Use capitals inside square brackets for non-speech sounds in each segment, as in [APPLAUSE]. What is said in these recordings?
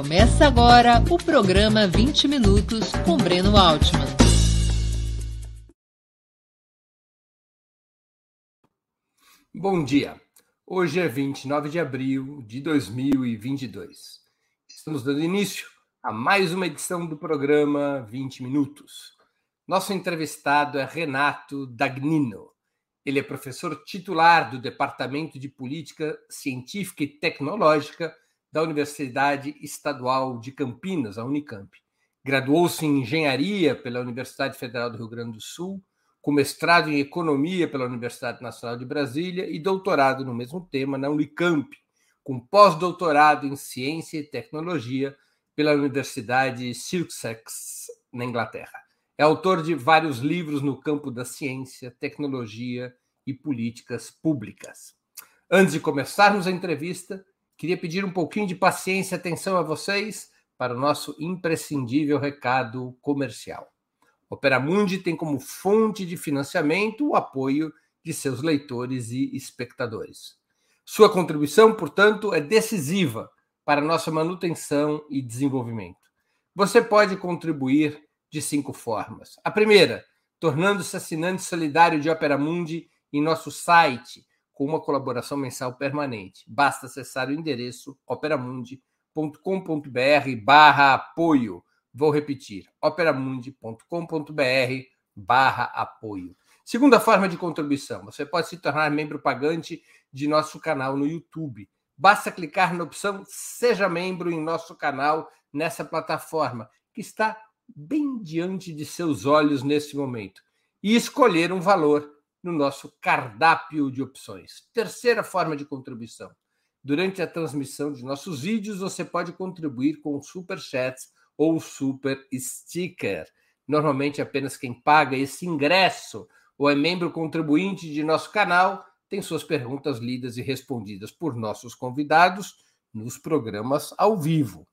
Começa agora o programa 20 Minutos com Breno Altman. Bom dia. Hoje é 29 de abril de 2022. Estamos dando início a mais uma edição do programa 20 Minutos. Nosso entrevistado é Renato Dagnino. Ele é professor titular do Departamento de Política Científica e Tecnológica da Universidade Estadual de Campinas, a Unicamp. Graduou-se em Engenharia pela Universidade Federal do Rio Grande do Sul, com mestrado em Economia pela Universidade Nacional de Brasília e doutorado no mesmo tema na Unicamp, com pós-doutorado em Ciência e Tecnologia pela Universidade Sussex, na Inglaterra. É autor de vários livros no campo da ciência, tecnologia e políticas públicas. Antes de começarmos a entrevista, Queria pedir um pouquinho de paciência e atenção a vocês para o nosso imprescindível recado comercial. Opera Mundi tem como fonte de financiamento o apoio de seus leitores e espectadores. Sua contribuição, portanto, é decisiva para nossa manutenção e desenvolvimento. Você pode contribuir de cinco formas. A primeira, tornando-se assinante solidário de Opera Mundi em nosso site com uma colaboração mensal permanente. Basta acessar o endereço operamundi.com.br barra apoio. Vou repetir, operamundi.com.br barra apoio. Segunda forma de contribuição, você pode se tornar membro pagante de nosso canal no YouTube. Basta clicar na opção Seja Membro em nosso canal nessa plataforma, que está bem diante de seus olhos nesse momento, e escolher um valor no nosso cardápio de opções. Terceira forma de contribuição. Durante a transmissão de nossos vídeos, você pode contribuir com super chats ou super sticker. Normalmente, apenas quem paga esse ingresso ou é membro contribuinte de nosso canal tem suas perguntas lidas e respondidas por nossos convidados nos programas ao vivo.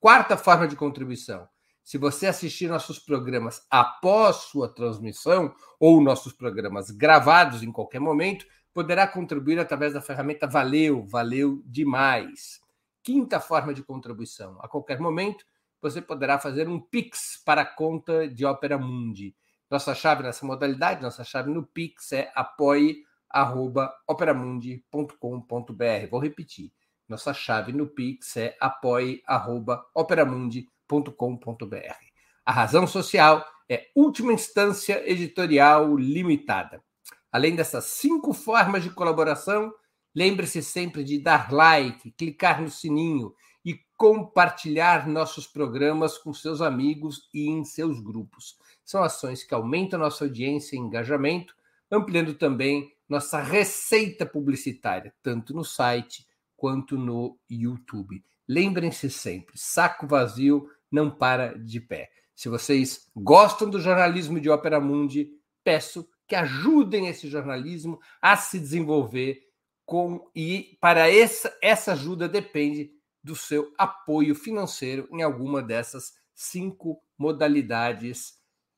Quarta forma de contribuição se você assistir nossos programas após sua transmissão ou nossos programas gravados em qualquer momento, poderá contribuir através da ferramenta Valeu, valeu demais. Quinta forma de contribuição: a qualquer momento você poderá fazer um Pix para a conta de Opera Mundi. Nossa chave nessa modalidade, nossa chave no Pix é apoie@operamundi.com.br. Vou repetir. Nossa chave no Pix é apoie@operamundi.com.br editorial.com.br. A razão social é última instância editorial limitada. Além dessas cinco formas de colaboração, lembre-se sempre de dar like, clicar no sininho e compartilhar nossos programas com seus amigos e em seus grupos. São ações que aumentam nossa audiência e engajamento, ampliando também nossa receita publicitária, tanto no site quanto no YouTube. Lembrem-se sempre: saco vazio não para de pé. Se vocês gostam do jornalismo de Ópera Mundi, peço que ajudem esse jornalismo a se desenvolver com e para essa essa ajuda depende do seu apoio financeiro em alguma dessas cinco modalidades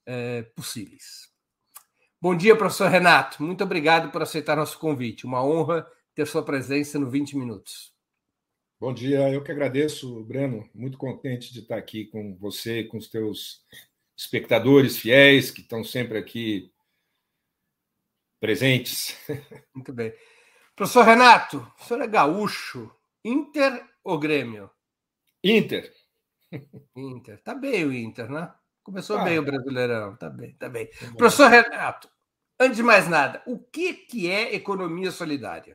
é, possíveis. Bom dia, professor Renato. Muito obrigado por aceitar nosso convite. Uma honra ter sua presença no 20 Minutos. Bom dia, eu que agradeço, Breno. Muito contente de estar aqui com você e com os teus espectadores fiéis que estão sempre aqui presentes. Muito bem. Professor Renato, o senhor é gaúcho, Inter ou Grêmio? Inter. Inter. Tá bem o Inter, né? Começou tá. bem o Brasileirão. Tá bem, tá bem. Tá Professor Renato, antes de mais nada, o que, que é economia solidária?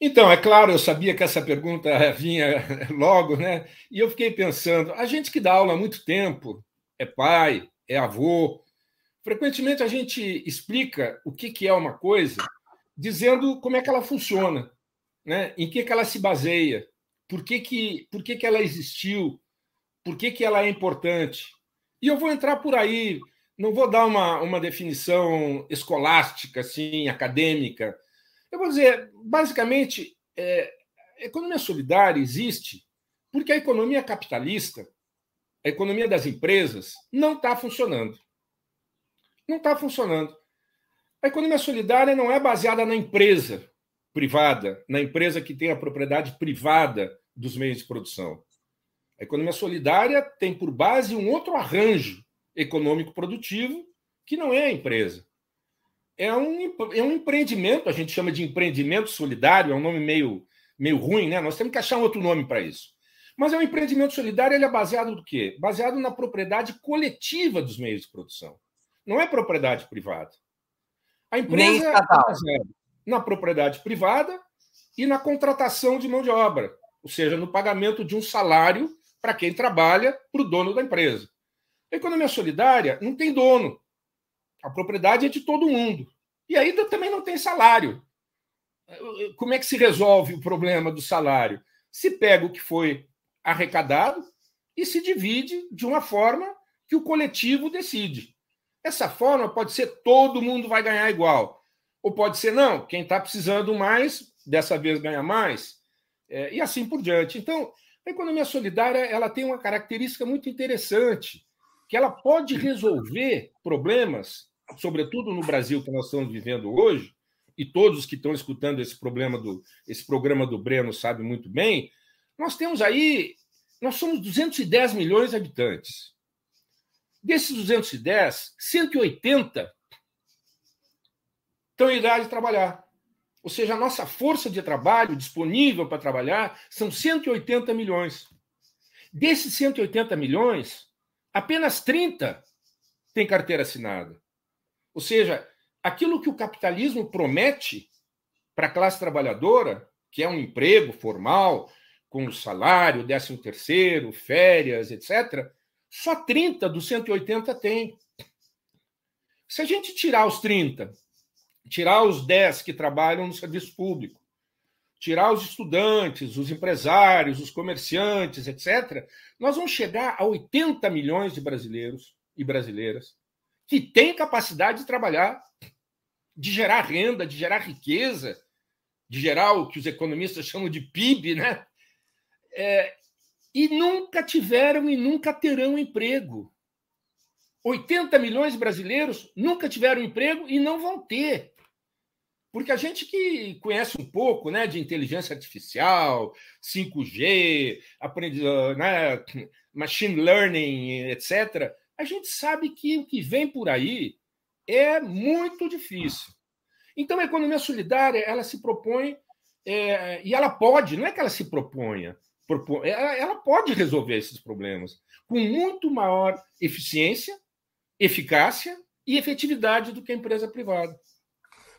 Então, é claro, eu sabia que essa pergunta vinha [LAUGHS] logo, né? E eu fiquei pensando, a gente que dá aula há muito tempo, é pai, é avô, frequentemente a gente explica o que, é uma coisa dizendo como é que ela funciona, né? em que, que ela se baseia, por que, que, por que, que ela existiu, por que, que ela é importante. E eu vou entrar por aí, não vou dar uma, uma definição escolástica, assim, acadêmica, eu vou dizer, basicamente, é, a economia solidária existe porque a economia capitalista, a economia das empresas, não está funcionando. Não está funcionando. A economia solidária não é baseada na empresa privada, na empresa que tem a propriedade privada dos meios de produção. A economia solidária tem por base um outro arranjo econômico produtivo que não é a empresa. É um, é um empreendimento, a gente chama de empreendimento solidário, é um nome meio, meio ruim, né? Nós temos que achar um outro nome para isso. Mas é um empreendimento solidário, ele é baseado no quê? Baseado na propriedade coletiva dos meios de produção. Não é propriedade privada. A empresa é baseada na propriedade privada e na contratação de mão de obra, ou seja, no pagamento de um salário para quem trabalha para o dono da empresa. A economia solidária não tem dono. A propriedade é de todo mundo. E aí também não tem salário. Como é que se resolve o problema do salário? Se pega o que foi arrecadado e se divide de uma forma que o coletivo decide. Essa forma pode ser todo mundo vai ganhar igual. Ou pode ser, não, quem está precisando mais, dessa vez ganha mais. É, e assim por diante. Então, a economia solidária ela tem uma característica muito interessante, que ela pode resolver problemas, sobretudo no Brasil que nós estamos vivendo hoje, e todos que estão escutando esse problema do esse programa do Breno sabem muito bem. Nós temos aí, nós somos 210 milhões de habitantes. Desses 210, 180 estão em idade de trabalhar. Ou seja, a nossa força de trabalho disponível para trabalhar são 180 milhões. Desses 180 milhões, apenas 30 têm carteira assinada. Ou seja, aquilo que o capitalismo promete para a classe trabalhadora, que é um emprego formal, com salário, 13 terceiro, férias, etc., só 30 dos 180 tem. Se a gente tirar os 30 tirar os 10 que trabalham no serviço público, tirar os estudantes, os empresários, os comerciantes, etc., nós vamos chegar a 80 milhões de brasileiros e brasileiras que têm capacidade de trabalhar, de gerar renda, de gerar riqueza, de gerar o que os economistas chamam de PIB, né? É, e nunca tiveram e nunca terão emprego. 80 milhões de brasileiros nunca tiveram emprego e não vão ter. Porque a gente que conhece um pouco né, de inteligência artificial, 5G, aprendi, né, machine learning, etc., a gente sabe que o que vem por aí é muito difícil. Então, a economia solidária ela se propõe, é, e ela pode, não é que ela se proponha, propõe, ela, ela pode resolver esses problemas com muito maior eficiência, eficácia e efetividade do que a empresa privada.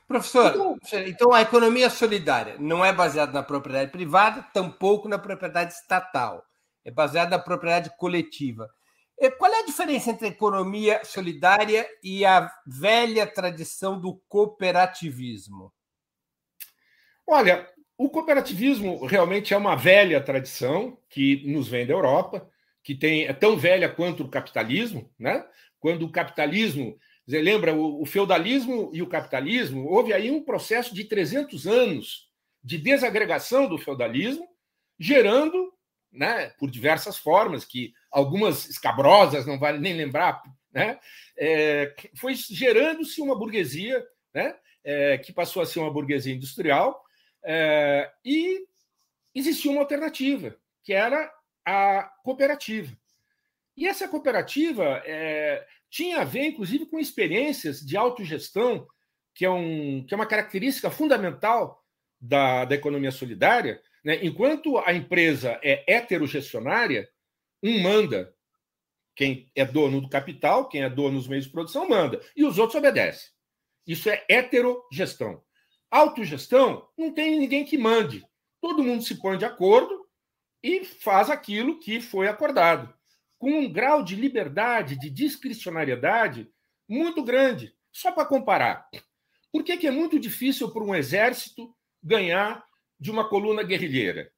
Professor, então, então a economia solidária não é baseada na propriedade privada, tampouco na propriedade estatal. É baseada na propriedade coletiva. Qual é a diferença entre a economia solidária e a velha tradição do cooperativismo? Olha, o cooperativismo realmente é uma velha tradição que nos vem da Europa, que tem, é tão velha quanto o capitalismo, né? Quando o capitalismo você lembra, o, feudalismo e o capitalismo, houve aí um processo de 300 anos de desagregação do feudalismo, gerando, né, por diversas formas, que algumas escabrosas, não vale nem lembrar, né, é, foi gerando-se uma burguesia, né, é, que passou a ser uma burguesia industrial, é, e existia uma alternativa, que era a cooperativa. E essa cooperativa é, tinha a ver, inclusive, com experiências de autogestão, que é, um, que é uma característica fundamental da, da economia solidária. Né? Enquanto a empresa é heterogestionária, um manda. Quem é dono do capital, quem é dono dos meios de produção, manda. E os outros obedecem. Isso é heterogestão. Autogestão, não tem ninguém que mande. Todo mundo se põe de acordo e faz aquilo que foi acordado com um grau de liberdade, de discricionariedade muito grande. Só para comparar. Por que, que é muito difícil para um exército ganhar de uma coluna guerrilheira?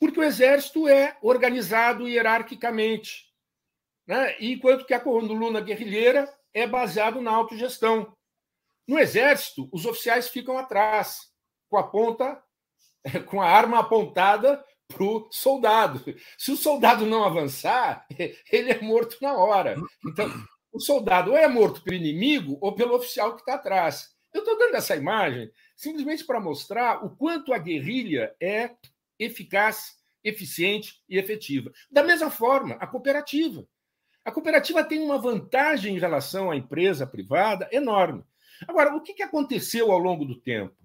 Porque o exército é organizado hierarquicamente, né? enquanto que a coluna guerrilheira é baseado na autogestão. No exército, os oficiais ficam atrás, com a ponta, [LAUGHS] com a arma apontada para o soldado. Se o soldado não avançar, [LAUGHS] ele é morto na hora. Então, o soldado ou é morto pelo inimigo ou pelo oficial que está atrás. Eu estou dando essa imagem simplesmente para mostrar o quanto a guerrilha é eficaz eficiente e efetiva. Da mesma forma, a cooperativa. A cooperativa tem uma vantagem em relação à empresa privada enorme. Agora, o que aconteceu ao longo do tempo?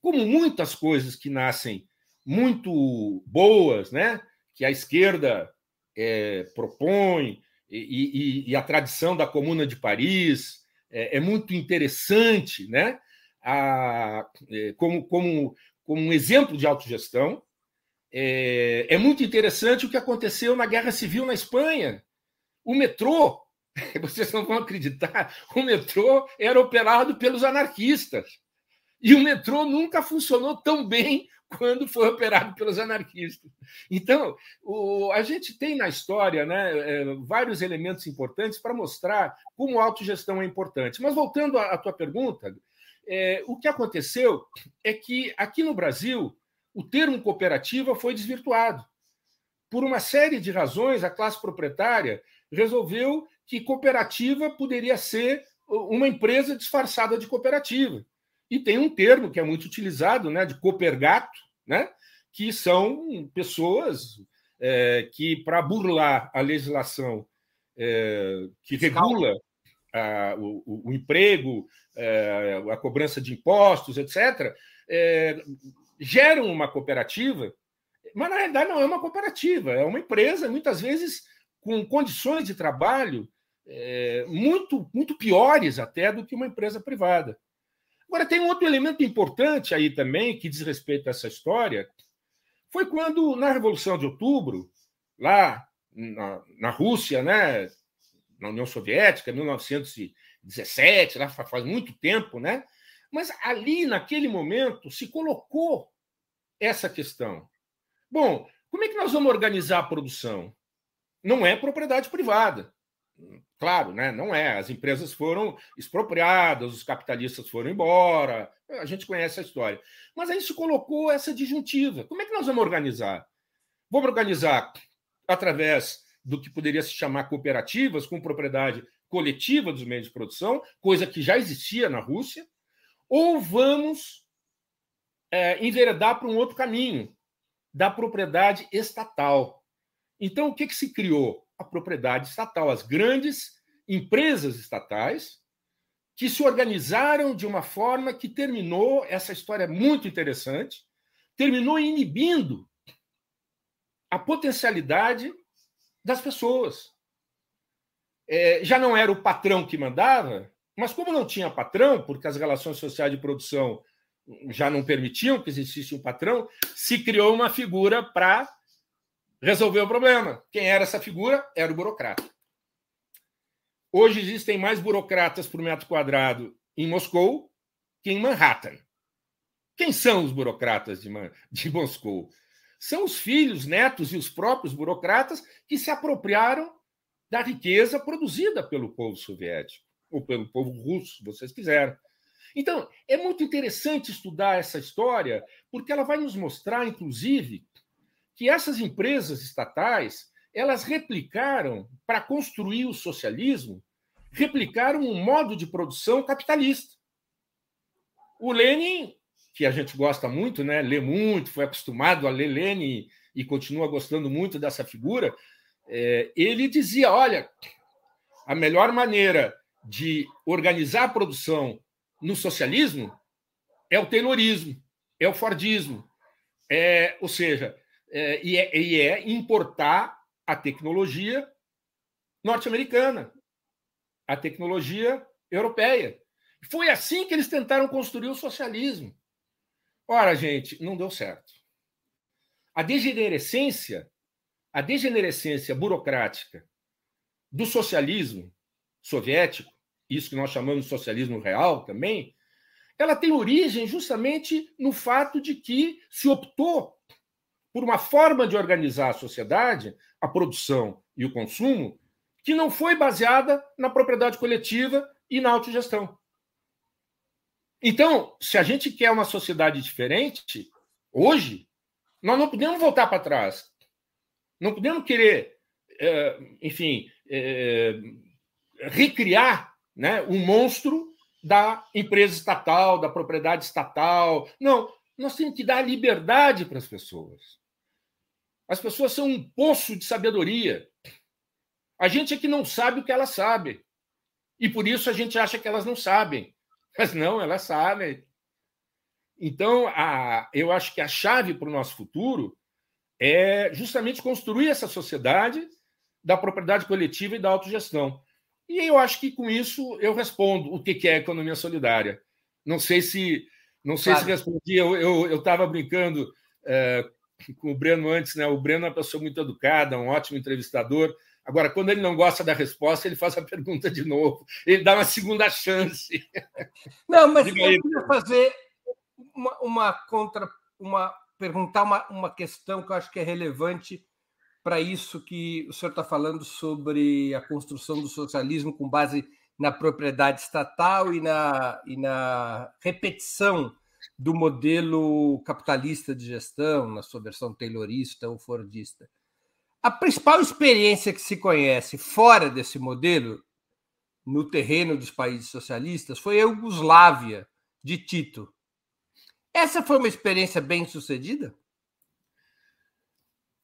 Como muitas coisas que nascem muito boas, né? que a esquerda é, propõe, e, e, e, a tradição da Comuna de Paris é, é muito interessante, né? A, é, como, como, como um exemplo de autogestão. É, é muito interessante o que aconteceu na Guerra Civil na Espanha. O metrô, [LAUGHS] vocês não vão acreditar, o metrô era operado pelos anarquistas. E o metrô nunca funcionou tão bem quando foi operado pelos anarquistas. Então, o, a gente tem na história né, é, vários elementos importantes para mostrar como a autogestão é importante. Mas voltando à, à tua pergunta, é, o que aconteceu é que aqui no Brasil o termo cooperativa foi desvirtuado. Por uma série de razões, a classe proprietária resolveu que cooperativa poderia ser uma empresa disfarçada de cooperativa. E tem um termo que é muito utilizado, né, de coopergato, né, que são pessoas é, que, para burlar a legislação é, que regula a, o, o, emprego, é, a cobrança de impostos, etc., é, geram uma cooperativa, mas na realidade não é uma cooperativa, é uma empresa, muitas vezes com condições de trabalho é, muito, muito piores até do que uma empresa privada. Agora, tem um outro elemento importante aí também, que diz respeito a essa história, foi quando, na Revolução de Outubro, lá na, na Rússia, né, na União Soviética, 1917, lá faz muito tempo, né? Mas ali, naquele momento, se colocou essa questão. Bom, como é que nós vamos organizar a produção? Não é propriedade privada. Claro, né? não é. As empresas foram expropriadas, os capitalistas foram embora, a gente conhece a história. Mas aí se colocou essa disjuntiva. Como é que nós vamos organizar? Vamos organizar através do que poderia se chamar cooperativas, com propriedade coletiva dos meios de produção, coisa que já existia na Rússia, ou vamos é, enveredar para um outro caminho, da propriedade estatal. Então, o que, que se criou? A propriedade estatal, as grandes empresas estatais que se organizaram de uma forma que terminou essa história muito interessante, terminou inibindo a potencialidade das pessoas. É, já não era o patrão que mandava, mas como não tinha patrão, porque as relações sociais de produção já não permitiam que existisse um patrão, se criou uma figura para resolveu o problema. Quem era essa figura? Era o burocrata. Hoje existem mais burocratas por metro quadrado em Moscou que em Manhattan. Quem são os burocratas de, de Moscou? São os filhos, netos e os próprios burocratas que se apropriaram da riqueza produzida pelo povo soviético, ou pelo povo russo, se vocês quiserem. Então, é muito interessante estudar essa história, porque ela vai nos mostrar, inclusive, que essas empresas estatais elas replicaram, para construir o socialismo, replicaram um modo de produção capitalista. O Lenin, que a gente gosta muito, né, lê muito, foi acostumado a ler Lenin e continua gostando muito dessa figura, é, ele dizia: olha, a melhor maneira de organizar a produção no socialismo é o Taylorismo, é o Fordismo. É, ou seja, é, e, é, e é importar a tecnologia norte-americana, a tecnologia europeia. Foi assim que eles tentaram construir o socialismo. Ora, gente, não deu certo. A degenerescência, a degenerescência burocrática do socialismo soviético, isso que nós chamamos de socialismo real também, ela tem origem justamente no fato de que se optou por uma forma de organizar a sociedade, a produção e o consumo, que não foi baseada na propriedade coletiva e na autogestão. Então, se a gente quer uma sociedade diferente, hoje, nós não podemos voltar para trás. Não podemos querer, é, enfim, é, recriar né, um monstro da empresa estatal, da propriedade estatal. Não, nós temos que dar liberdade para as pessoas. As pessoas são um poço de sabedoria. A gente é que não sabe o que elas sabem. E por isso a gente acha que elas não sabem. [LAUGHS] Mas não, elas sabem. Então, a, eu acho que a chave para o nosso futuro é justamente construir essa sociedade da propriedade coletiva e da autogestão. E eu acho que com isso eu respondo o que é economia solidária. Não sei se não sei claro. se respondi. Eu estava brincando é, com o Breno antes, né? O Breno é uma pessoa muito educada, um ótimo entrevistador. Agora, quando ele não gosta da resposta, ele faz a [LAUGHS] pergunta de novo. Ele dá uma segunda chance. Não, mas eu queria fazer uma, uma contra, uma perguntar uma, uma questão que eu acho que é relevante para isso que o senhor está falando sobre a construção do socialismo com base na propriedade estatal e na, e na repetição do modelo capitalista de gestão, na sua versão taylorista ou fordista. A principal experiência que se conhece fora desse modelo, no terreno dos países socialistas, foi a Iugoslávia, de Tito. Essa foi uma experiência bem sucedida?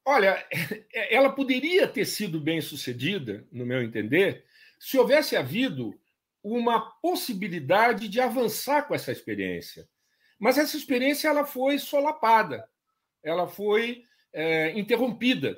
Olha, [LAUGHS] ela poderia ter sido bem sucedida, no meu entender, se houvesse havido uma possibilidade de avançar com essa experiência. Mas essa experiência ela foi solapada, ela foi é, interrompida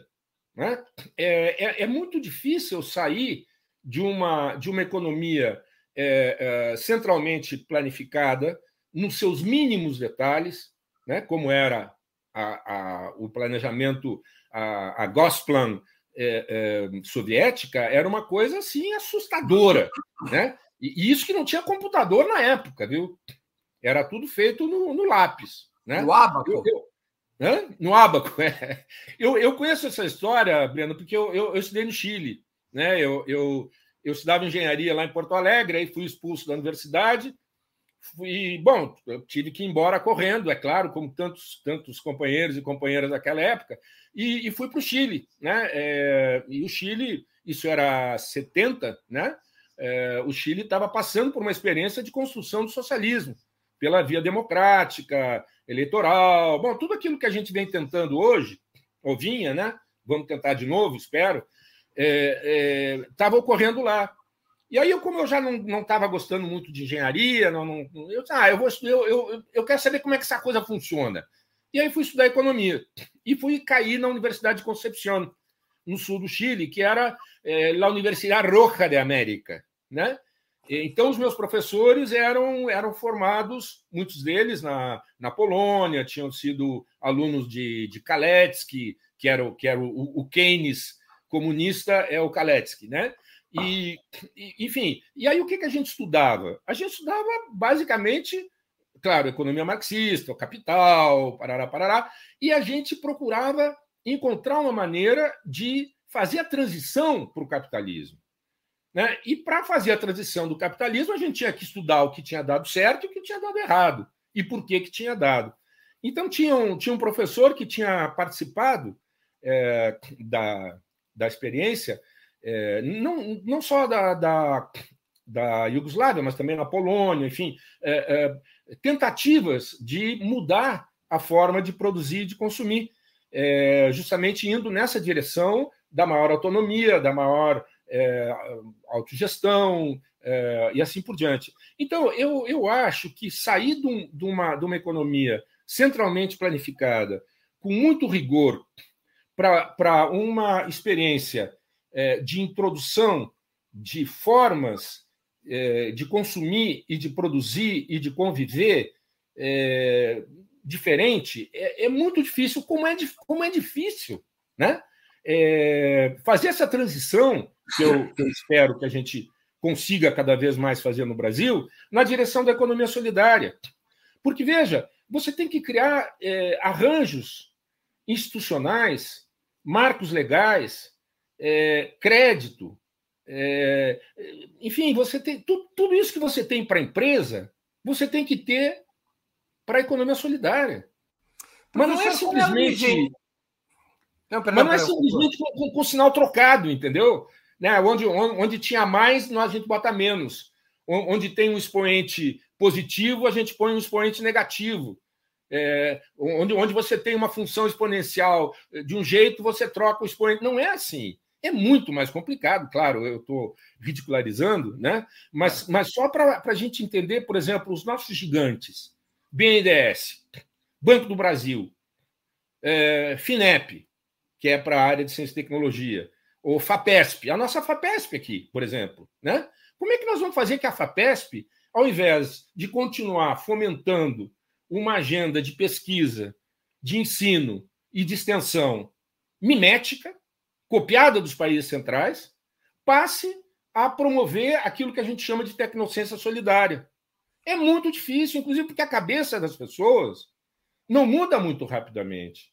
né? É, é, é, muito difícil sair de uma, de uma economia é, é, centralmente planificada, nos seus mínimos detalhes, né? como era a, a, o planejamento, a, a Gosplan é, soviética, era uma coisa assim assustadora. Né? E, e, isso que não tinha computador na época, viu? Era tudo feito no, no lápis. Né? No ábaco. Eu, eu, Hã? No Abaco, [LAUGHS] é. Eu, eu conheço essa história, Breno, porque eu, eu, eu estudei no Chile. Né? Eu, eu, eu estudava engenharia lá em Porto Alegre, aí fui expulso da universidade. Fui, bom, eu tive que ir embora correndo, é claro, como tantos, tantos companheiros e companheiras daquela época, e, e fui para o Chile. Né? É, e o Chile, isso era 70, né? É, o Chile estava passando por uma experiência de construção do socialismo pela via democrática, eleitoral, bom, tudo aquilo que a gente vem tentando hoje, ou vinha, né? Vamos tentar de novo, espero, estava é, é, ocorrendo lá. E aí, eu, como eu já não estava gostando muito de engenharia, não, não, eu, ah, eu, vou, eu, eu, eu quero saber como é que essa coisa funciona. E aí fui estudar economia. E fui cair na Universidade de Concepción, no sul do Chile, que era é, a Universidade Roja de América. Né? Então, os meus professores eram, eram formados, muitos deles na, na Polônia, tinham sido alunos de, de Kaletsky, que era, o, que era o, o Keynes comunista, é o Kaletsky, né? E, enfim, e aí o que, que a gente estudava? A gente estudava basicamente, claro, economia marxista, capital, parará, parará, e a gente procurava encontrar uma maneira de fazer a transição para o capitalismo. Né? E para fazer a transição do capitalismo, a gente tinha que estudar o que tinha dado certo e o que tinha dado errado, e por que, que tinha dado. Então, tinha um, tinha um professor que tinha participado é, da, da experiência, é, não, não só da, da, da Iugoslávia, mas também na Polônia, enfim, é, é tentativas de mudar a forma de produzir e de consumir, é, justamente indo nessa direção da maior autonomia, da maior é, autogestão é, e assim por diante. Então, eu, eu acho que sair de, um, de, uma, de uma economia centralmente planificada, com muito rigor, para uma experiência é, de introdução de formas é, de consumir e de produzir e de conviver é, diferente, é, é, muito difícil, como é, como é difícil, né? É, fazer essa transição que eu, que eu espero que a gente consiga cada vez mais fazer no Brasil, na direção da economia solidária. Porque, veja, você tem que criar é, arranjos institucionais, marcos legais, é, crédito, é, enfim, você tem tudo, tudo isso que você tem para a empresa, você tem que ter para a economia solidária. Mas não é simplesmente. Não, mas não é simplesmente com, com, com sinal trocado, entendeu? né? Onde, onde tinha mais, a gente bota menos. Onde tem um expoente positivo, a gente põe um expoente negativo. é, onde, onde você tem uma função exponencial de um jeito, você troca o expoente. Não é assim. É muito mais complicado, claro, eu estou ridicularizando, né? mas, mas só para a gente entender, por exemplo, os nossos gigantes, BNDES, Banco do Brasil, é, FINEP, que é para a área de ciência e tecnologia, ou FAPESP, a nossa FAPESP aqui, por exemplo. Né? Como é que nós vamos fazer que a FAPESP, ao invés de continuar fomentando uma agenda de pesquisa, de ensino e de extensão mimética, copiada dos países centrais, passe a promover aquilo que a gente chama de tecnociência solidária. É muito difícil, inclusive porque a cabeça das pessoas não muda muito rapidamente.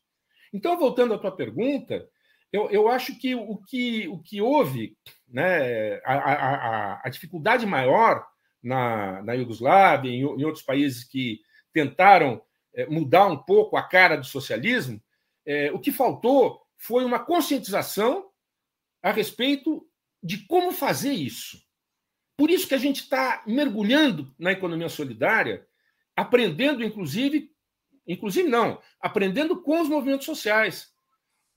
Então, voltando à tua pergunta, eu, eu acho que o que, o que houve, né, a, a, a dificuldade maior na, na Iugoslávia, em, em outros países que tentaram é, mudar um pouco a cara do socialismo, é, o que faltou foi uma conscientização a respeito de como fazer isso. Por isso que a gente está mergulhando na economia solidária, aprendendo, inclusive, inclusive não, aprendendo com os movimentos sociais,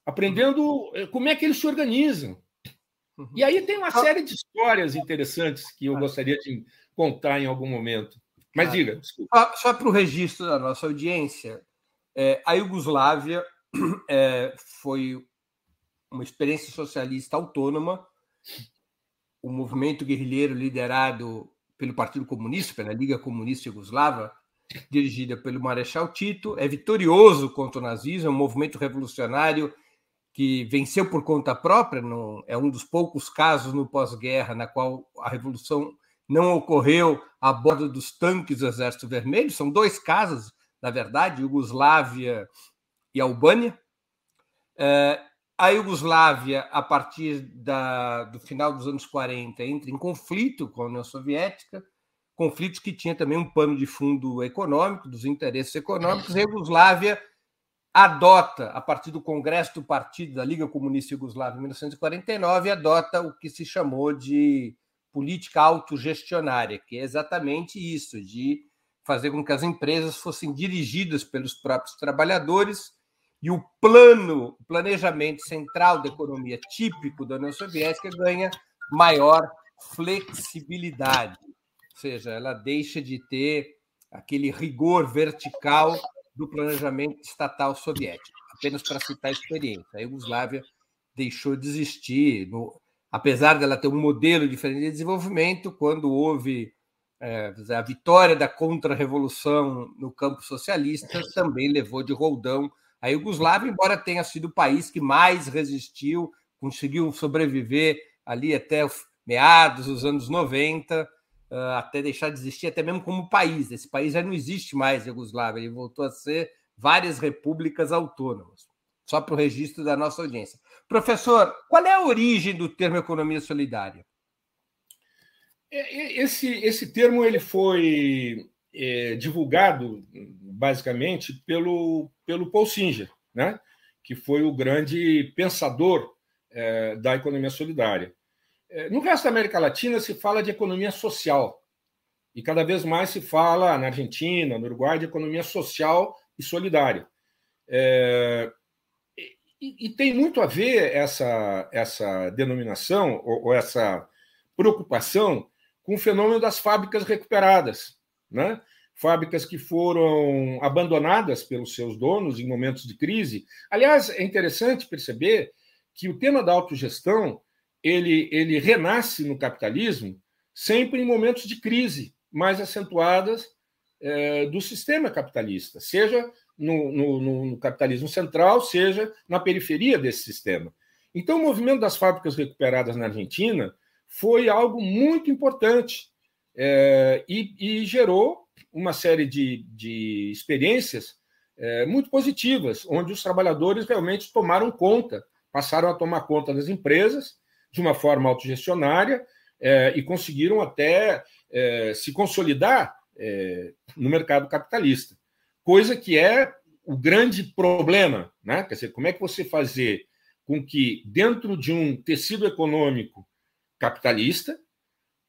aprendendo eh, como é que eles se organizam. Uhum. E aí tem uma série de histórias interessantes que eu gostaria de contar em algum momento. Mas diga. Desculpa. Só para o registro da nossa audiência, é, a Iugoslávia [CLEARS THROAT] é, foi uma experiência socialista autônoma o movimento guerrilheiro liderado pelo Partido Comunista, pela Liga Comunista Yugoslava, dirigida pelo Marechal Tito, é vitorioso contra o nazismo, é um movimento revolucionário que venceu por conta própria, não, é um dos poucos casos no pós-guerra na qual a revolução não ocorreu a bordo dos tanques do Exército Vermelho, são dois casos, na verdade, Iugoslávia e Albânia. É, a Iugoslávia, a partir da, do final dos anos 40, entra em conflito com a União Soviética, conflitos que tinha também um pano de fundo econômico, dos interesses econômicos. A Iugoslávia adota, a partir do Congresso do Partido da Liga Comunista Iugoslava em 1949, adota o que se chamou de política autogestionária, que é exatamente isso, de fazer com que as empresas fossem dirigidas pelos próprios trabalhadores e o plano, o planejamento central da economia típico da União Soviética ganha maior flexibilidade, seja, ela deixa de ter aquele rigor vertical do planejamento estatal soviético. Apenas para citar a experiência, a Iugoslávia deixou de existir, no, apesar dela ter um modelo diferente de desenvolvimento, quando houve é, a vitória da contra-revolução no campo socialista, também levou de roldão a Iugoslávia, embora tenha sido o país que mais resistiu, conseguiu sobreviver ali até meados dos anos 90, ah, até deixar de existir, até mesmo como país. Esse país já não existe mais, Iugoslávia, ele voltou a ser várias repúblicas autônomas. Só para o registro da nossa audiência. Professor, qual é a origem do termo economia solidária? É, esse, esse termo ele foi é, divulgado basicamente pelo, pelo Paul Singer, né? que foi o grande pensador é, da economia solidária. É, no resto da América Latina se fala de economia social, e cada vez mais se fala na Argentina, no Uruguai, de economia social e solidária. É, e, e, tem muito a ver essa, essa denominação, ou, ou essa preocupação, com o fenômeno das fábricas recuperadas né? fábricas que foram abandonadas pelos seus donos em momentos de crise. Aliás, é interessante perceber que o tema da autogestão ele, ele renasce no capitalismo sempre em momentos de crise mais acentuadas é, do sistema capitalista, seja no, no, no capitalismo central, seja na periferia desse sistema. Então, o movimento das fábricas recuperadas na Argentina foi algo muito importante é, e, e, gerou uma série de, de experiências é, muito positivas, onde os trabalhadores realmente tomaram conta, passaram a tomar conta das empresas de uma forma autogestionária é, e conseguiram até é, se consolidar é, no mercado capitalista, coisa que é o grande problema, né? Quer dizer, como é que você fazer com que dentro de um tecido econômico capitalista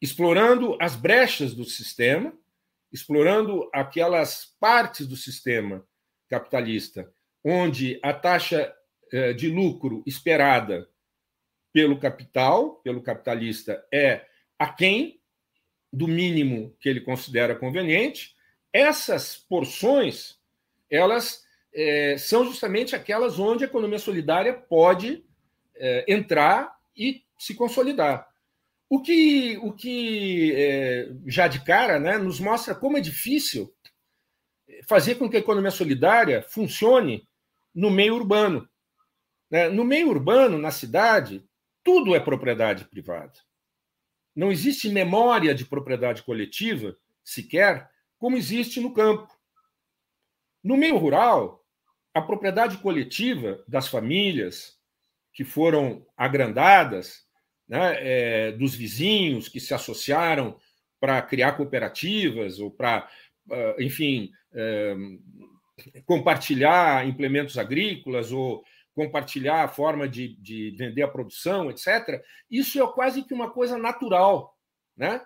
explorando as brechas do sistema, explorando aquelas partes do sistema capitalista, onde a taxa eh, de lucro esperada pelo capital, pelo capitalista, é aquém do mínimo que ele considera conveniente, essas porções elas é, são justamente aquelas onde a economia solidária pode é, entrar e se consolidar. O que, o que é, já de cara né, nos mostra como é difícil fazer com que a economia solidária funcione no meio urbano. Né? No meio urbano, na cidade, tudo é propriedade privada. Não existe memória de propriedade coletiva, sequer, como existe no campo. No meio rural, a propriedade coletiva das famílias que foram agrandadas, né, é, dos vizinhos que se associaram para criar cooperativas ou para, ah, enfim, é, compartilhar implementos agrícolas ou compartilhar a forma de, de vender a produção, etc. Isso é quase que uma coisa natural, né?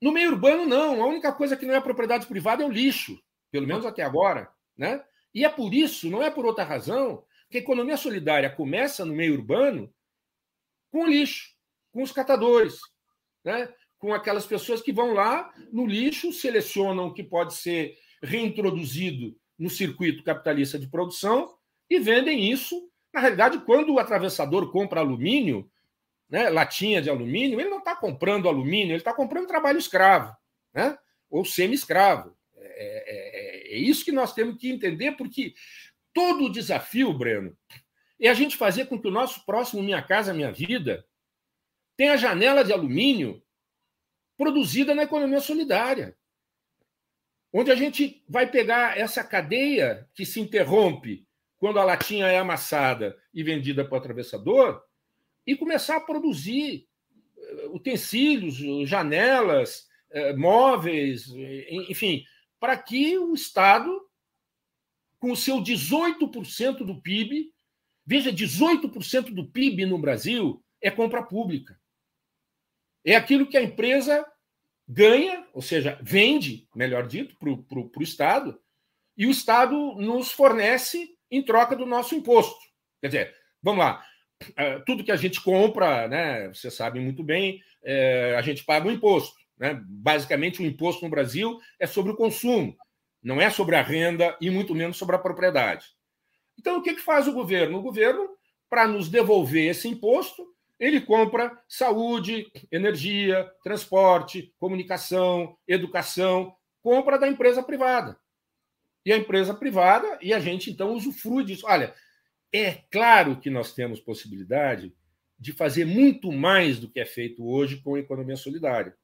No meio urbano, não. A única coisa que não é propriedade privada é o lixo, pelo menos até agora, né? E é por isso, não é por outra razão, que a economia solidária começa no meio urbano com o lixo, com os catadores, né? com aquelas pessoas que vão lá no lixo, selecionam o que pode ser reintroduzido no circuito capitalista de produção e vendem isso. Na realidade, quando o atravessador compra alumínio, né, latinha de alumínio, ele não está comprando alumínio, ele está comprando trabalho escravo, né, ou semi-escravo. É, é, é, isso que nós temos que entender, porque todo o desafio, Breno, é a gente fazer com que o nosso próximo Minha Casa Minha Vida tenha janela de alumínio produzida na economia solidária, onde a gente vai pegar essa cadeia que se interrompe quando a latinha é amassada e vendida para o atravessador, e começar a produzir eh, utensílios, janelas, eh, móveis, enfim, para que o Estado, com o seu 18% do PIB, veja, 18% do PIB no Brasil é compra pública. É aquilo que a empresa ganha, ou seja, vende, melhor dito, para o Estado, e o Estado nos fornece em troca do nosso imposto. Quer dizer, vamos lá, é, tudo que a gente compra, né, você sabe muito bem, é, a gente paga um imposto. Né? Basicamente, o imposto no Brasil é sobre o consumo, não é sobre a renda e muito menos sobre a propriedade. Então, o que, que faz o governo? O governo, para nos devolver esse imposto, ele compra saúde, energia, transporte, comunicação, educação, compra da empresa privada e a empresa privada, e a gente então usufrui disso. Olha, é claro que nós temos possibilidade de fazer muito mais do que é feito hoje com a economia solidária.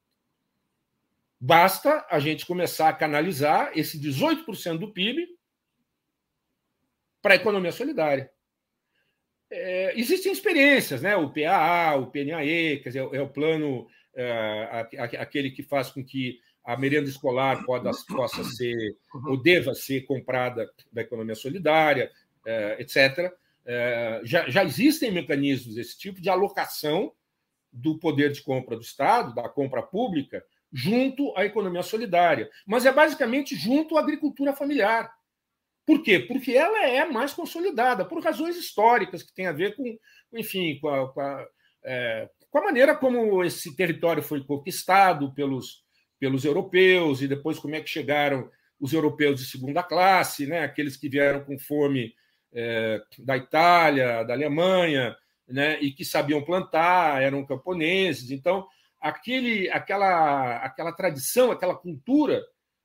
Basta a gente começar a canalizar esse 18% do PIB para a economia solidária. É, existem experiências, né? o PAA, o PNAE, quer dizer, é o plano, é, aquele que faz com que a merenda escolar pode, possa ser uhum. ou deva ser comprada da economia solidária, é, etc. É, já, já existem mecanismos desse tipo de alocação do poder de compra do Estado, da compra pública, junto à economia solidária. Mas é basicamente junto à agricultura familiar. Por quê? Porque ela é mais consolidada, por razões históricas que têm a ver com, enfim, com a, com a, é, com a maneira como esse território foi conquistado pelos, pelos europeus, e depois como é que chegaram os europeus de segunda classe, né? aqueles que vieram com fome é, da Itália, da Alemanha, né? e que sabiam plantar, eram camponeses. Então, aquele, aquela, aquela tradição, aquela cultura,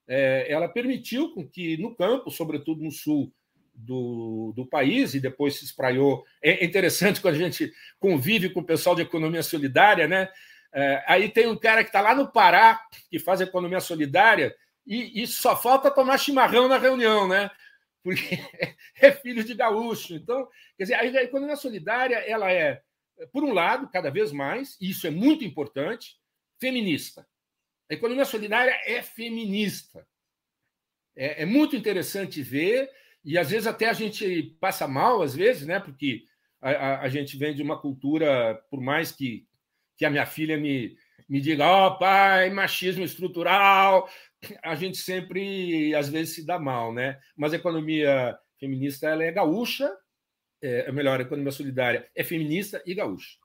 é, ela permitiu com que no campo, sobretudo no sul do, do país, e depois se espraiou. É interessante [LAUGHS] quando a gente convive com o pessoal de economia solidária, né? É, aí tem um cara que está lá no Pará, que faz economia solidária, e, e, só falta tomar chimarrão na reunião, né? Porque [LAUGHS] é filho de gaúcho. Então, quer dizer, a economia solidária, ela é, por um lado, cada vez mais, e isso é muito importante, feminista. A economia solidária é feminista. É, é muito interessante ver, e às vezes até a gente passa mal, às vezes, né? Porque a, a, a gente vem de uma cultura, por mais que que a minha filha me, me diga: Ó, oh, pai, machismo estrutural, a gente sempre, às vezes, se dá mal, né? Mas a economia feminista ela é gaúcha, é, melhor, a economia solidária é feminista e gaúcha.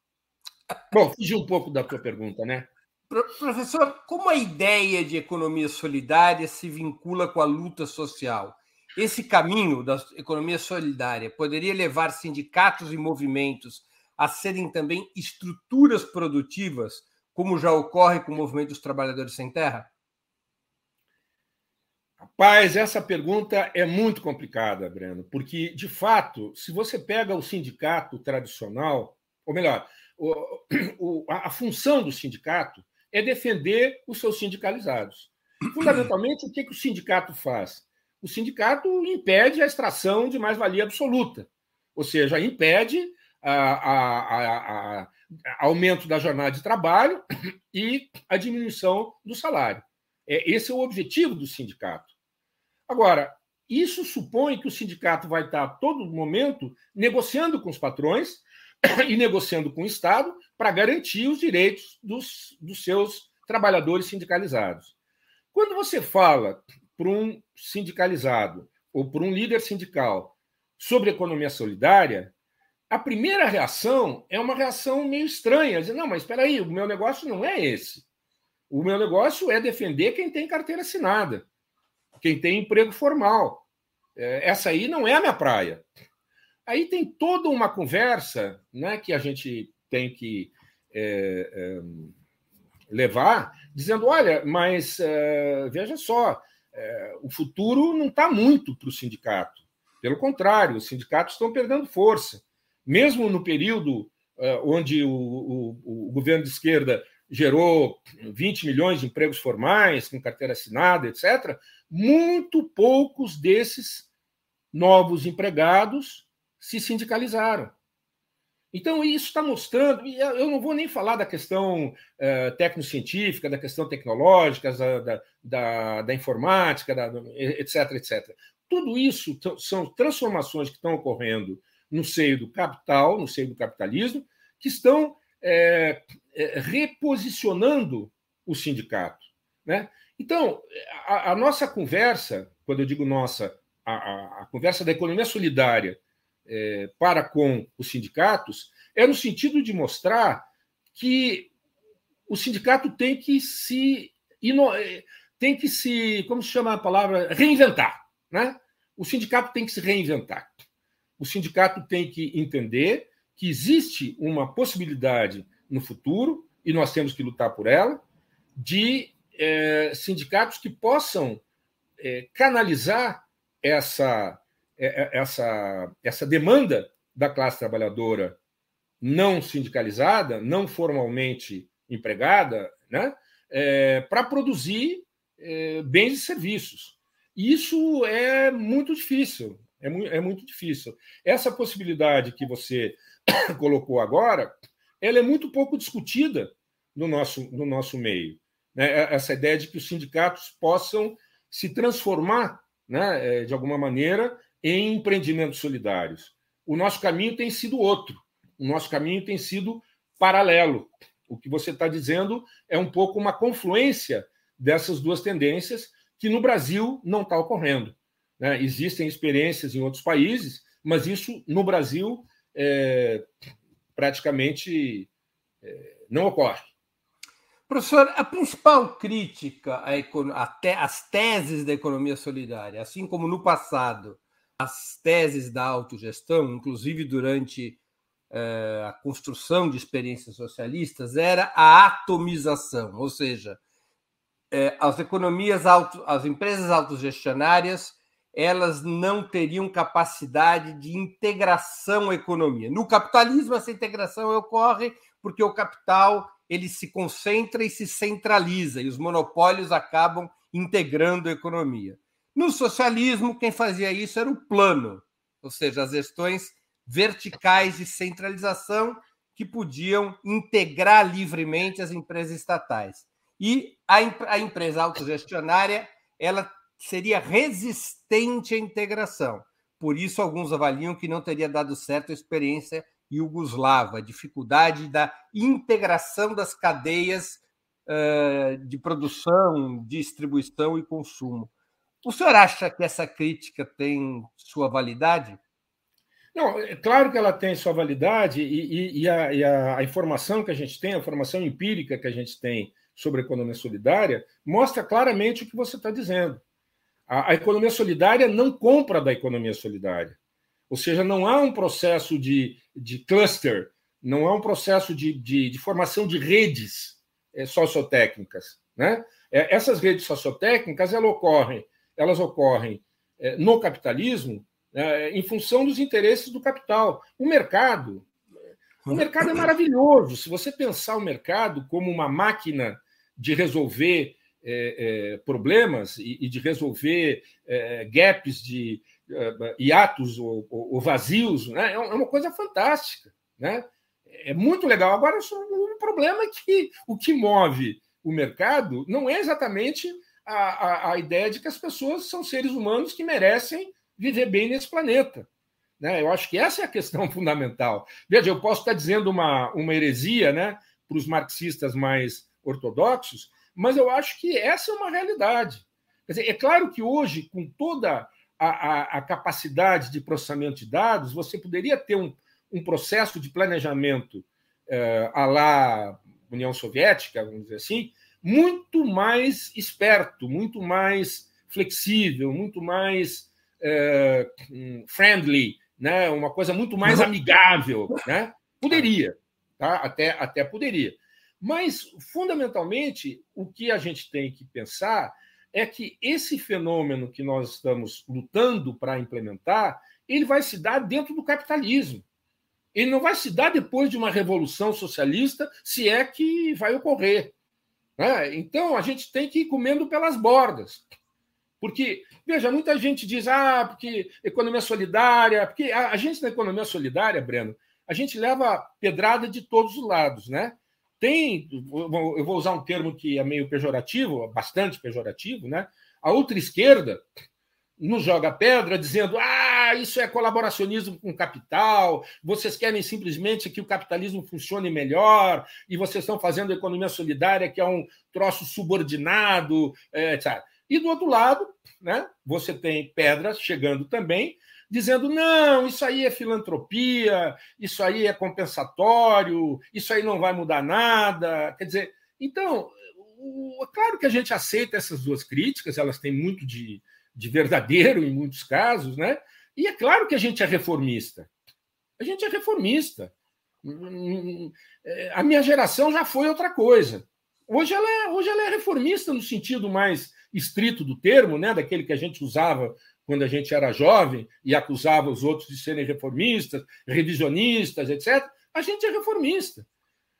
Bom, fugi um pouco da tua pergunta, né? Professor, como a ideia de economia solidária se vincula com a luta social? Esse caminho da economia solidária poderia levar sindicatos e movimentos a serem também estruturas produtivas, como já ocorre com o movimento dos trabalhadores sem terra? Rapaz, essa pergunta é muito complicada, Breno, porque, de fato, se você pega o sindicato tradicional, ou melhor, o, o, a, função do sindicato é defender os seus sindicalizados. Fundamentalmente, o que, que o sindicato faz? O sindicato impede a extração de mais-valia absoluta, ou seja, impede a, a, a, aumento da jornada de trabalho e a diminuição do salário. É, esse é o objetivo do sindicato. Agora, isso supõe que o sindicato vai estar a todo momento negociando com os patrões [COUGHS] e negociando com o Estado para garantir os direitos dos, dos seus trabalhadores sindicalizados. Quando você fala para um sindicalizado ou para um líder sindical sobre economia solidária, a primeira reação é uma reação meio estranha, dizer, não, mas espera aí, o meu negócio não é esse. O meu negócio é defender quem tem carteira assinada, quem tem emprego formal. É, essa aí não é a minha praia. Aí tem toda uma conversa né, que a gente tem que é, é, levar, dizendo: olha, mas é, veja só, é, o futuro não está muito para o sindicato. Pelo contrário, os sindicatos estão perdendo força. Mesmo no período é, onde o, o, o governo de esquerda gerou 20 milhões de empregos formais, com carteira assinada, etc., muito poucos desses novos empregados se sindicalizaram. Então, isso está mostrando, e eu não vou nem falar da questão uh, tecnocientífica, da questão tecnológica, da, da, da informática, da, etc, etc. Tudo isso são transformações que estão ocorrendo no seio do capital, no seio do capitalismo, que estão é, é, reposicionando o sindicato. Né? Então, a, a, nossa conversa, quando eu digo nossa, a, a, a conversa da economia solidária é, para com os sindicatos é no sentido de mostrar que o sindicato tem que se é, tem que se como se chama a palavra reinventar, né? O sindicato tem que se reinventar. O sindicato tem que entender que existe uma possibilidade no futuro e nós temos que lutar por ela de é, sindicatos que possam é, canalizar essa é, é, essa, essa demanda da classe trabalhadora não sindicalizada, não formalmente empregada, né, é, para produzir é, bens e serviços. Isso é muito difícil, é, mu é muito difícil. Essa possibilidade que você [COUGHS] colocou agora, ela é muito pouco discutida no nosso, no nosso meio. Né? Essa ideia de que os sindicatos possam se transformar, né, é, de alguma maneira, em empreendimentos solidários. O nosso caminho tem sido outro. O nosso caminho tem sido paralelo. O que você está dizendo é um pouco uma confluência dessas duas tendências que no Brasil não está ocorrendo. Né? Existem experiências em outros países, mas isso no Brasil é, praticamente é, não ocorre. Professor, a principal crítica às teses da economia solidária, assim como no passado as teses da autogestão, inclusive durante eh, a construção de experiências socialistas, era a atomização, ou seja, eh, as economias auto, as empresas autogestionárias elas não teriam capacidade de integração à economia. No capitalismo essa integração ocorre porque o capital ele se concentra e se centraliza e os monopólios acabam integrando a economia. No socialismo, quem fazia isso era o plano, ou seja, as gestões verticais de centralização que podiam integrar livremente as empresas estatais. E a, a empresa autogestionária ela seria resistente à integração. Por isso, alguns avaliam que não teria dado certo a experiência iugoslava, a dificuldade da integração das cadeias uh, de produção, distribuição e consumo. O senhor acha que essa crítica tem sua validade? Não, é claro que ela tem sua validade e, e, e, a, e a, a, informação que a gente tem, a informação empírica que a gente tem sobre a economia solidária, mostra claramente o que você está dizendo. A, a, economia solidária não compra da economia solidária. Ou seja, não há um processo de, de cluster, não há um processo de, de, de formação de redes é, sociotécnicas. Né? É, essas redes sociotécnicas elas ocorrem, elas ocorrem é, no capitalismo é, em função dos interesses do capital. O mercado, o mercado é maravilhoso. Se você pensar o mercado como uma máquina de resolver é, é, problemas e, e, de resolver é, gaps de é, hiatos ou, ou, ou vazios, né? é uma coisa fantástica. Né? É muito legal. Agora, o problema é que o que move o mercado não é exatamente a, a, a ideia de que as pessoas são seres humanos que merecem viver bem nesse planeta. Né? Eu acho que essa é a questão [LAUGHS] fundamental. Veja, eu posso estar dizendo uma, uma heresia né, para os marxistas mais ortodoxos, mas eu acho que essa é uma realidade. Dizer, é claro que hoje, com toda a, a, a capacidade de processamento de dados, você poderia ter um, um processo de planejamento eh, à la União Soviética, vamos dizer assim, muito mais esperto, muito mais flexível, muito mais é, friendly, né? uma coisa muito mais amigável. Né? Poderia, tá? até, até poderia. Mas, fundamentalmente, o que a gente tem que pensar é que esse fenômeno que nós estamos lutando para implementar, ele vai se dar dentro do capitalismo. Ele não vai se dar depois de uma revolução socialista, se é que vai ocorrer. Né? Então, a gente tem que ir comendo pelas bordas. Porque, veja, muita gente diz, ah, porque economia solidária, porque a, a gente na economia solidária, Breno, a gente leva pedrada de todos os lados, né? Tem, eu vou usar um termo que é meio pejorativo, bastante pejorativo, né? A outra esquerda nos joga pedra dizendo: ah, isso é colaboracionismo com capital, vocês querem simplesmente que o capitalismo funcione melhor e vocês estão fazendo economia solidária, que é um troço subordinado, etc. E do outro lado, né, você tem pedras chegando também, dizendo: não, isso aí é filantropia, isso aí é compensatório, isso aí não vai mudar nada. Quer dizer, então, o, claro que a gente aceita essas duas críticas, elas têm muito de, de verdadeiro em muitos casos, né? E é claro que a gente é reformista. A gente é reformista. A minha geração já foi outra coisa. Hoje ela é, hoje ela é reformista no sentido mais estrito do termo, né, daquele que a gente usava quando a gente era jovem e acusava os outros de serem reformistas, revisionistas, etc. A gente é reformista.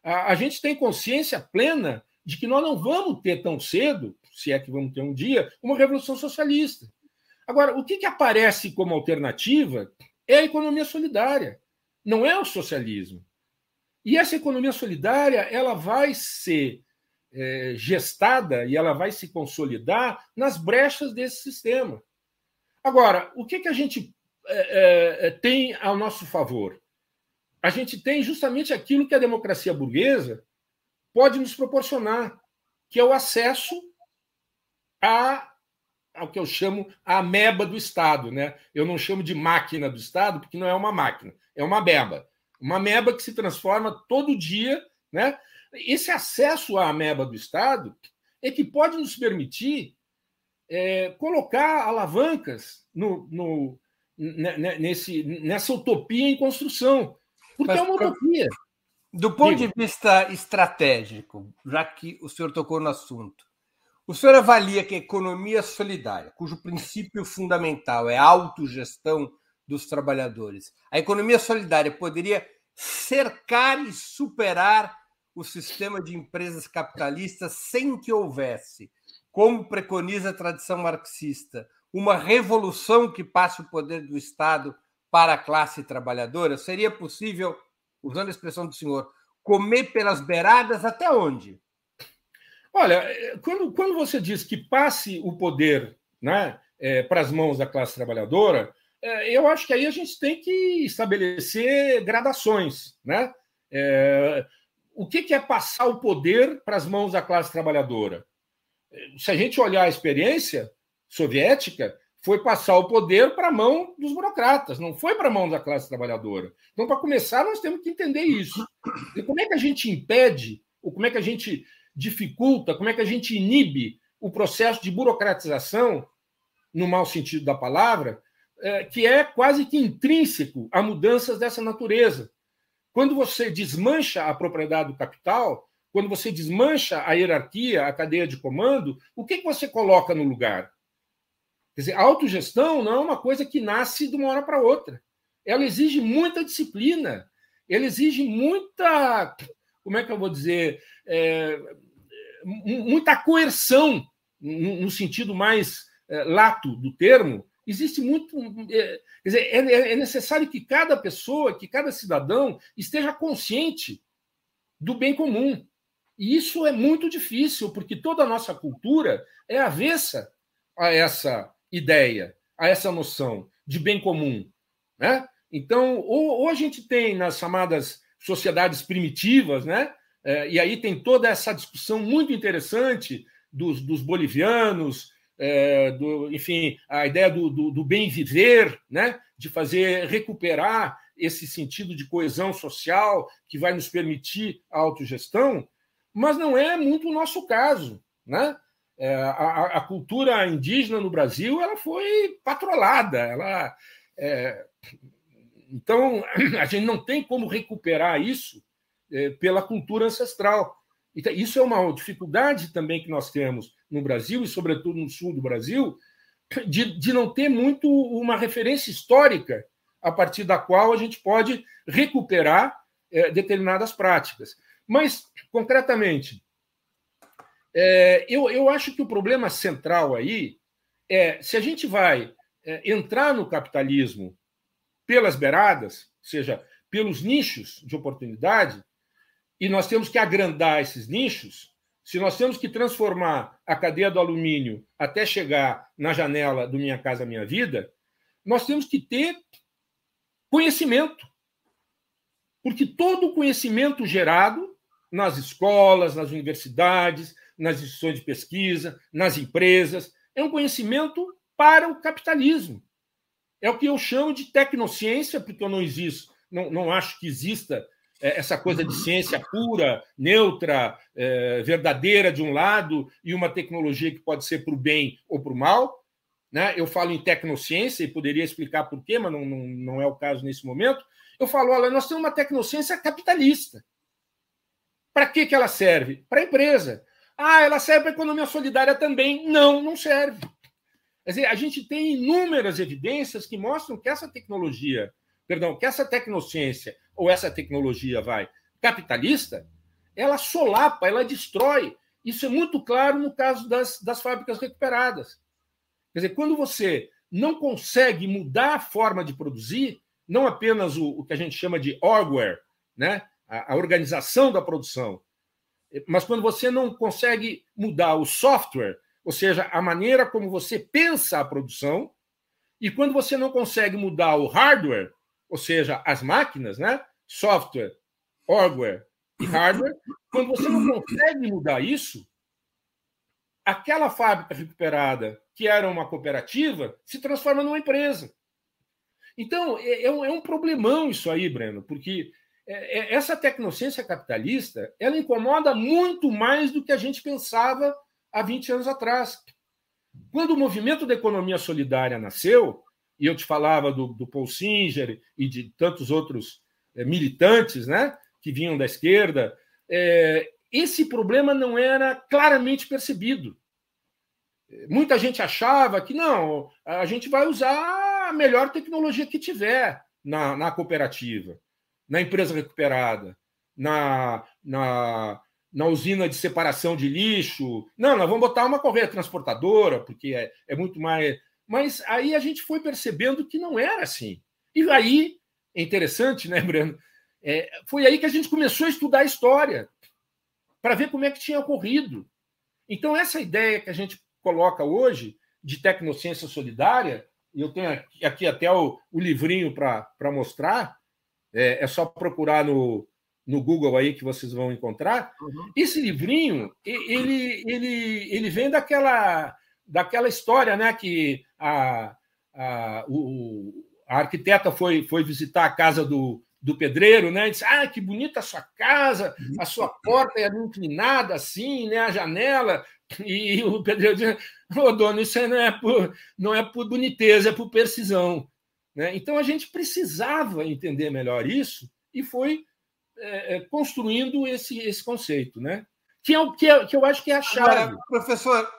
A, a gente tem consciência plena de que nós não vamos ter tão cedo, se é que vamos ter um dia, uma revolução socialista. Agora, o que, que aparece como alternativa é a economia solidária, não é o socialismo. E essa economia solidária ela vai ser é, gestada e ela vai se consolidar nas brechas desse sistema. Agora, o que, que a gente é, é, tem ao nosso favor? A gente tem justamente aquilo que a democracia burguesa pode nos proporcionar, que é o acesso a, ao que eu chamo a ameba do Estado. Né? Eu não chamo de máquina do Estado, porque não é uma máquina, é uma ameba. Uma ameba que se transforma todo dia né, esse acesso à ameba do Estado é que pode nos permitir é, colocar alavancas no, no, nesse, nessa utopia em construção. Porque Mas, é uma utopia. Do ponto Digo. de vista estratégico, já que o senhor tocou no assunto, o senhor avalia que a economia solidária, cujo princípio fundamental é a autogestão dos trabalhadores, a economia solidária poderia cercar e superar o sistema de empresas capitalistas sem que houvesse, como preconiza a tradição marxista, uma revolução que passe o poder do Estado para a classe trabalhadora? Seria possível, usando a expressão do senhor, comer pelas beiradas até onde? Olha, quando, quando você diz que passe o poder né, é, para as mãos da classe trabalhadora, é, eu acho que aí a gente tem que estabelecer gradações. Né? É, o que é passar o poder para as mãos da classe trabalhadora? Se a gente olhar a experiência soviética, foi passar o poder para a mão dos burocratas, não foi para a mão da classe trabalhadora. Então, para começar, nós temos que entender isso. E como é que a gente impede, ou como é que a gente dificulta, como é que a gente inibe o processo de burocratização, no mau sentido da palavra, é, que é quase que intrínseco a mudanças dessa natureza. Quando você desmancha a propriedade do capital, quando você desmancha a hierarquia, a cadeia de comando, o que, que você coloca no lugar? Quer dizer, a autogestão não é uma coisa que nasce de uma hora para outra. Ela exige muita disciplina, ela exige muita, como é que eu vou dizer, é, muita coerção, no sentido mais é, lato do termo. Existe muito. É, quer dizer, é, é necessário que cada pessoa, que cada cidadão esteja consciente do bem comum. E isso é muito difícil, porque toda a nossa cultura é avessa a essa ideia, a essa noção de bem comum. Né? Então, ou, ou a gente tem nas chamadas sociedades primitivas, né? É, e aí tem toda essa discussão muito interessante dos, dos bolivianos, é, do, enfim, a ideia do, do, do, bem viver, né? de fazer recuperar esse sentido de coesão social que vai nos permitir a autogestão, mas não é muito o nosso caso. Né? É, a, a, cultura indígena no Brasil ela foi patrolada. Ela, é, então, [CLEARS THROAT] a gente não tem como recuperar isso é, pela cultura ancestral. Então, isso é uma dificuldade também que nós temos no Brasil, e sobretudo no sul do Brasil, de, de não ter muito uma referência histórica a partir da qual a gente pode recuperar é, determinadas práticas. Mas, concretamente, é, eu, eu acho que o problema central aí é se a gente vai é, entrar no capitalismo pelas beiradas, ou seja, pelos nichos de oportunidade, e nós temos que agrandar esses nichos, se nós temos que transformar a cadeia do alumínio até chegar na janela do Minha Casa Minha Vida, nós temos que ter conhecimento. Porque todo o conhecimento gerado nas escolas, nas universidades, nas instituições de pesquisa, nas empresas. É um conhecimento para o capitalismo. É o que eu chamo de tecnociência, porque eu não existo, não, não acho que exista é, essa coisa de ciência pura, neutra, é, verdadeira de um lado, e uma tecnologia que pode ser para o bem ou para o mal. Né? Eu falo em tecnociência e poderia explicar por quê, mas não, não, não é o caso nesse momento. Eu falo, olha, nós temos uma tecnociência capitalista. Para que, que ela serve? Para a empresa. Ah, ela serve para a economia solidária também. Não, não serve. Quer dizer, a gente tem inúmeras evidências que mostram que essa tecnologia, perdão, que essa tecnociência ou essa tecnologia vai capitalista, ela solapa, ela destrói. Isso é muito claro no caso das, das fábricas recuperadas. Quer dizer, quando você não consegue mudar a forma de produzir, não apenas o, o que a gente chama de hardware, né? A, a organização da produção, mas quando você não consegue mudar o software, ou seja, a maneira como você pensa a produção, e quando você não consegue mudar o hardware, ou seja, as máquinas, né? software, hardware e hardware, quando você não consegue mudar isso, aquela fábrica recuperada, que era uma cooperativa, se transforma numa empresa. Então, é, é um, é problemão isso aí, Breno, porque essa tecnociência capitalista ela incomoda muito mais do que a gente pensava há 20 anos atrás. Quando o movimento da economia solidária nasceu, e eu te falava do, do Paul Singer e de tantos outros é, militantes né, que vinham da esquerda, é, esse problema não era claramente percebido. Muita gente achava que não, a gente vai usar a melhor tecnologia que tiver na, na cooperativa na empresa recuperada, na, na, na usina de separação de lixo. Não, nós vamos botar uma correia transportadora, porque é, é muito mais. Mas aí a gente foi percebendo que não era assim. E aí, é interessante, né, Breno? É, foi aí que a gente começou a estudar a história, para ver como é que tinha ocorrido. Então, essa ideia que a gente coloca hoje de tecnociência solidária, e eu tenho aqui até o, o livrinho para mostrar, é, é só procurar no, no Google aí que vocês vão encontrar. Uhum. Esse livrinho, ele, ele, ele vem daquela, daquela história, né? Que a, a, o, a arquiteta foi, foi visitar a casa do, do pedreiro, né? E disse: Ah, que bonita a sua casa, a sua porta é inclinada assim, né? A janela. [LAUGHS] E o pedreiro disse: Ô, oh, dono, isso não é por, não é por boniteza, é por precisão. Né? Então a gente precisava entender melhor isso e foi é, é, construindo esse, esse conceito, né? Que, é, o, que, é, que eu acho que é a chave. Agora, professor,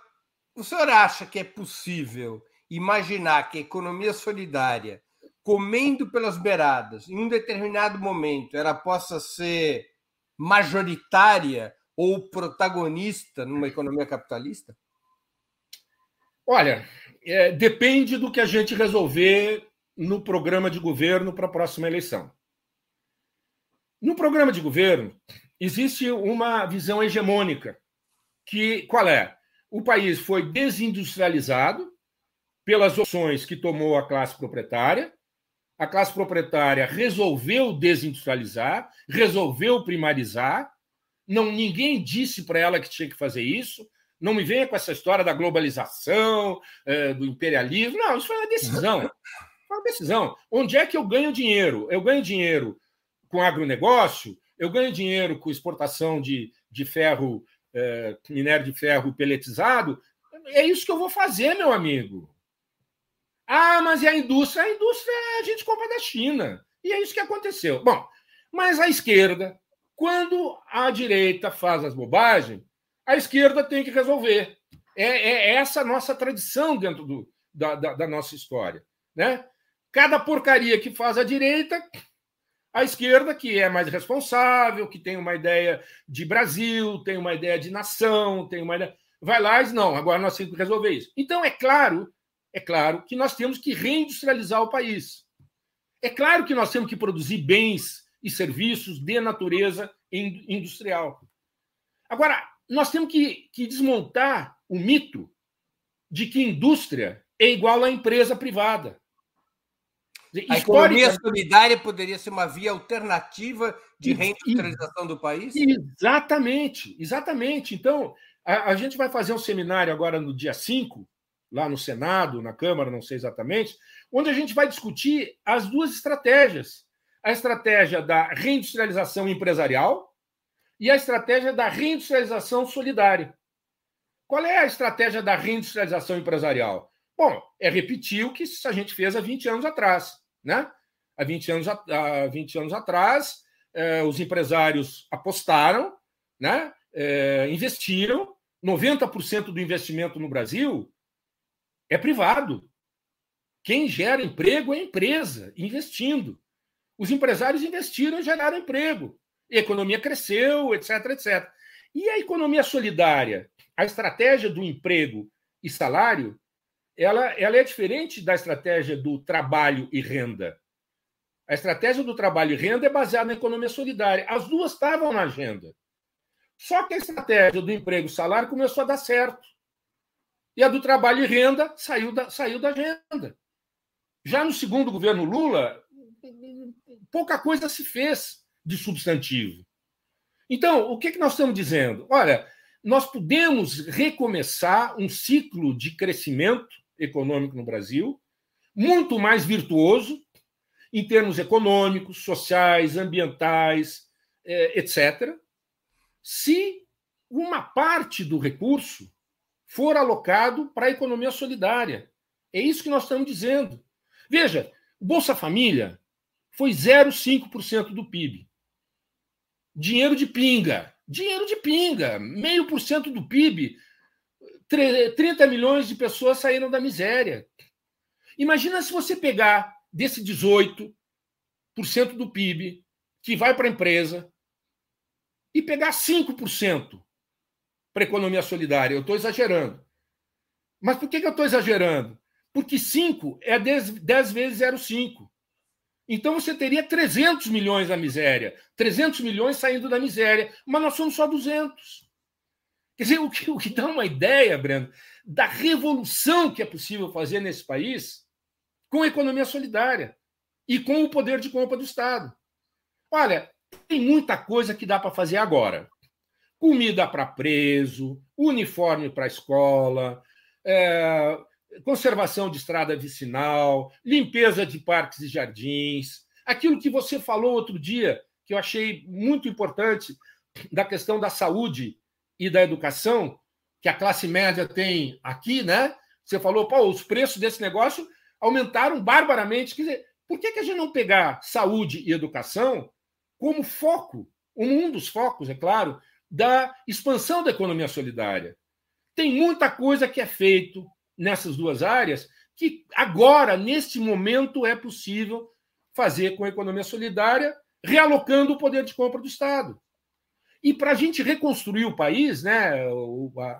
o senhor acha que é possível imaginar que a economia solidária, comendo pelas beiradas, em um determinado momento, ela possa ser majoritária ou protagonista numa economia capitalista? Olha, é, depende do que a gente resolver no programa de governo para a próxima eleição. No programa de governo, existe uma visão hegemônica, que qual é? O país foi desindustrializado pelas opções que tomou a classe proprietária. A classe proprietária resolveu desindustrializar, resolveu primarizar. Não ninguém disse para ela que tinha que fazer isso. Não me venha com essa história da globalização, eh, do imperialismo. Não, isso foi uma decisão. Uma decisão. Onde é que eu ganho dinheiro? Eu ganho dinheiro com agronegócio, eu ganho dinheiro com exportação de, de ferro, é, minério de ferro peletizado. É isso que eu vou fazer, meu amigo. Ah, mas e a indústria? A indústria a gente compra da China. E é isso que aconteceu. Bom, mas a esquerda, quando a direita faz as bobagens, a esquerda tem que resolver. É, é essa a nossa tradição dentro do, da, da, da nossa história. Né? Cada porcaria que faz a direita, a esquerda, que é mais responsável, que tem uma ideia de Brasil, tem uma ideia de nação, tem uma ideia... vai lá e diz, não, agora nós temos que resolver isso. Então, é claro, é claro que nós temos que reindustrializar o país. É claro que nós temos que produzir bens e serviços de natureza industrial. Agora, nós temos que, que desmontar o mito de que indústria é igual à empresa privada. A economia solidária poderia ser uma via alternativa de reindustrialização do país? Exatamente, exatamente. Então, a, a, gente vai fazer um seminário agora no dia 5, lá no Senado, na Câmara, não sei exatamente, onde a gente vai discutir as duas estratégias. A estratégia da reindustrialização empresarial e a estratégia da reindustrialização solidária. Qual é a estratégia da reindustrialização empresarial? Bom, é repetir o que a gente fez há 20 anos atrás. Né? Há 20 anos, há 20 anos atrás, eh, os empresários apostaram, né? Eh, investiram. 90% do investimento no Brasil é privado. Quem gera emprego é a empresa investindo. Os empresários investiram e geraram emprego. A economia cresceu, etc, etc. E a economia solidária, a estratégia do emprego e salário, ela, ela é diferente da estratégia do trabalho e renda. A estratégia do trabalho e renda é baseada na economia solidária. As duas estavam na agenda. Só que a estratégia do emprego e salário começou a dar certo. E a do trabalho e renda saiu da, saiu da agenda. Já no segundo governo Lula, pouca coisa se fez de substantivo. Então, o que, que nós estamos dizendo? Olha, nós podemos recomeçar um ciclo de crescimento econômico no Brasil, muito mais virtuoso em termos econômicos, sociais, ambientais, eh, etc., se uma parte do recurso for alocado para a economia solidária. É isso que nós estamos dizendo. Veja, Bolsa Família foi 0,5% do PIB. Dinheiro de pinga. Dinheiro de pinga. Meio por cento do PIB 30 milhões de pessoas saíram da miséria. Imagina se você pegar desse 18% do PIB que vai para a empresa e pegar 5% para a economia solidária. Eu estou exagerando. Mas por que, que eu estou exagerando? Porque 5 é 10, 10 vezes 0,5. Então você teria 300 milhões na miséria, 300 milhões saindo da miséria, mas nós somos só 200. Quer dizer, o que, o que dá uma ideia, Breno, da revolução que é possível fazer nesse país com a economia solidária e com o poder de compra do Estado. Olha, tem muita coisa que dá para fazer agora. Comida para preso, uniforme para escola, é, conservação de estrada vicinal, limpeza de parques e jardins. Aquilo que você falou outro dia, que eu achei muito importante, da questão da saúde e da educação, que a classe média tem aqui, né? Você falou, pô, os preços desse negócio aumentaram barbaramente. Quer dizer, por que, que a gente não pegar saúde e educação como foco, um dos focos, é claro, da expansão da economia solidária? Tem muita coisa que é feito nessas duas áreas que agora, neste momento, é possível fazer com a economia solidária, realocando o poder de compra do Estado. E para a gente reconstruir o país, né,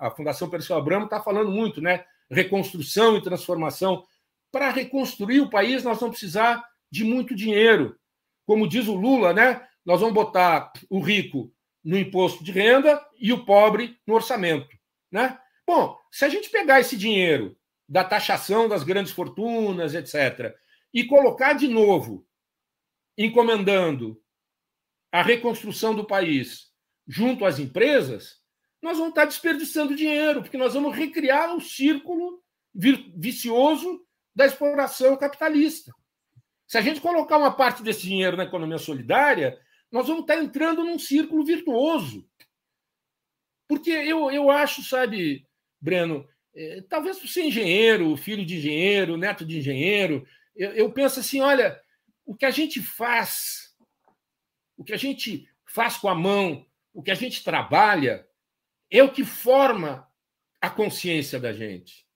a Fundação Perseu Abramo está falando muito, né, reconstrução e transformação. Para reconstruir o país, nós vamos precisar de muito dinheiro. Como diz o Lula, né, nós vamos botar o rico no imposto de renda e o pobre no orçamento, né? Bom, se a gente pegar esse dinheiro da taxação das grandes fortunas, etc., e colocar de novo, encomendando a reconstrução do país junto às empresas, nós vamos estar desperdiçando dinheiro, porque nós vamos recriar o círculo vicioso da exploração capitalista. Se a gente colocar uma parte desse dinheiro na economia solidária, nós vamos estar entrando num círculo virtuoso. Porque eu, eu acho, sabe, Breno, é, talvez por ser engenheiro, filho de engenheiro, neto de engenheiro, eu, eu penso assim: olha, o que a gente faz, o que a gente faz com a mão, o que a gente trabalha, é o que forma a consciência da gente.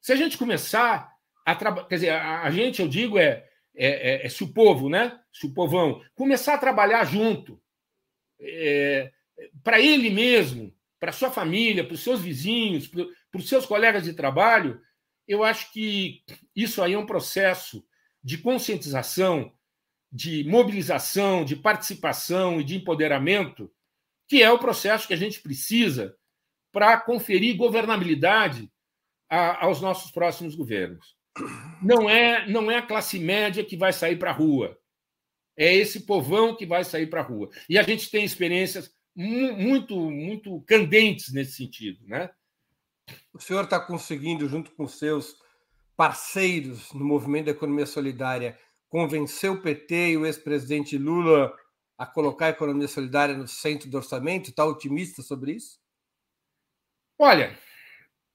Se a gente começar a trabalhar, quer dizer, a, a, gente, eu digo, é, é, é, é, se o povo, né? Se o povão começar a trabalhar junto, é, para ele mesmo, para sua família, para os seus vizinhos, para os seus colegas de trabalho, eu acho que isso aí é um processo de conscientização, de mobilização, de participação e de empoderamento que é o processo que a gente precisa para conferir governabilidade a, aos nossos próximos governos. Não é, não é a classe média que vai sair para a rua. É esse povão que vai sair para a rua. E a gente tem experiências muito, muito candentes nesse sentido. Né? O senhor está conseguindo, junto com seus parceiros no movimento da economia solidária, convencer o PT e o ex-presidente Lula a colocar a economia solidária no centro do orçamento? Está otimista sobre isso? Olha,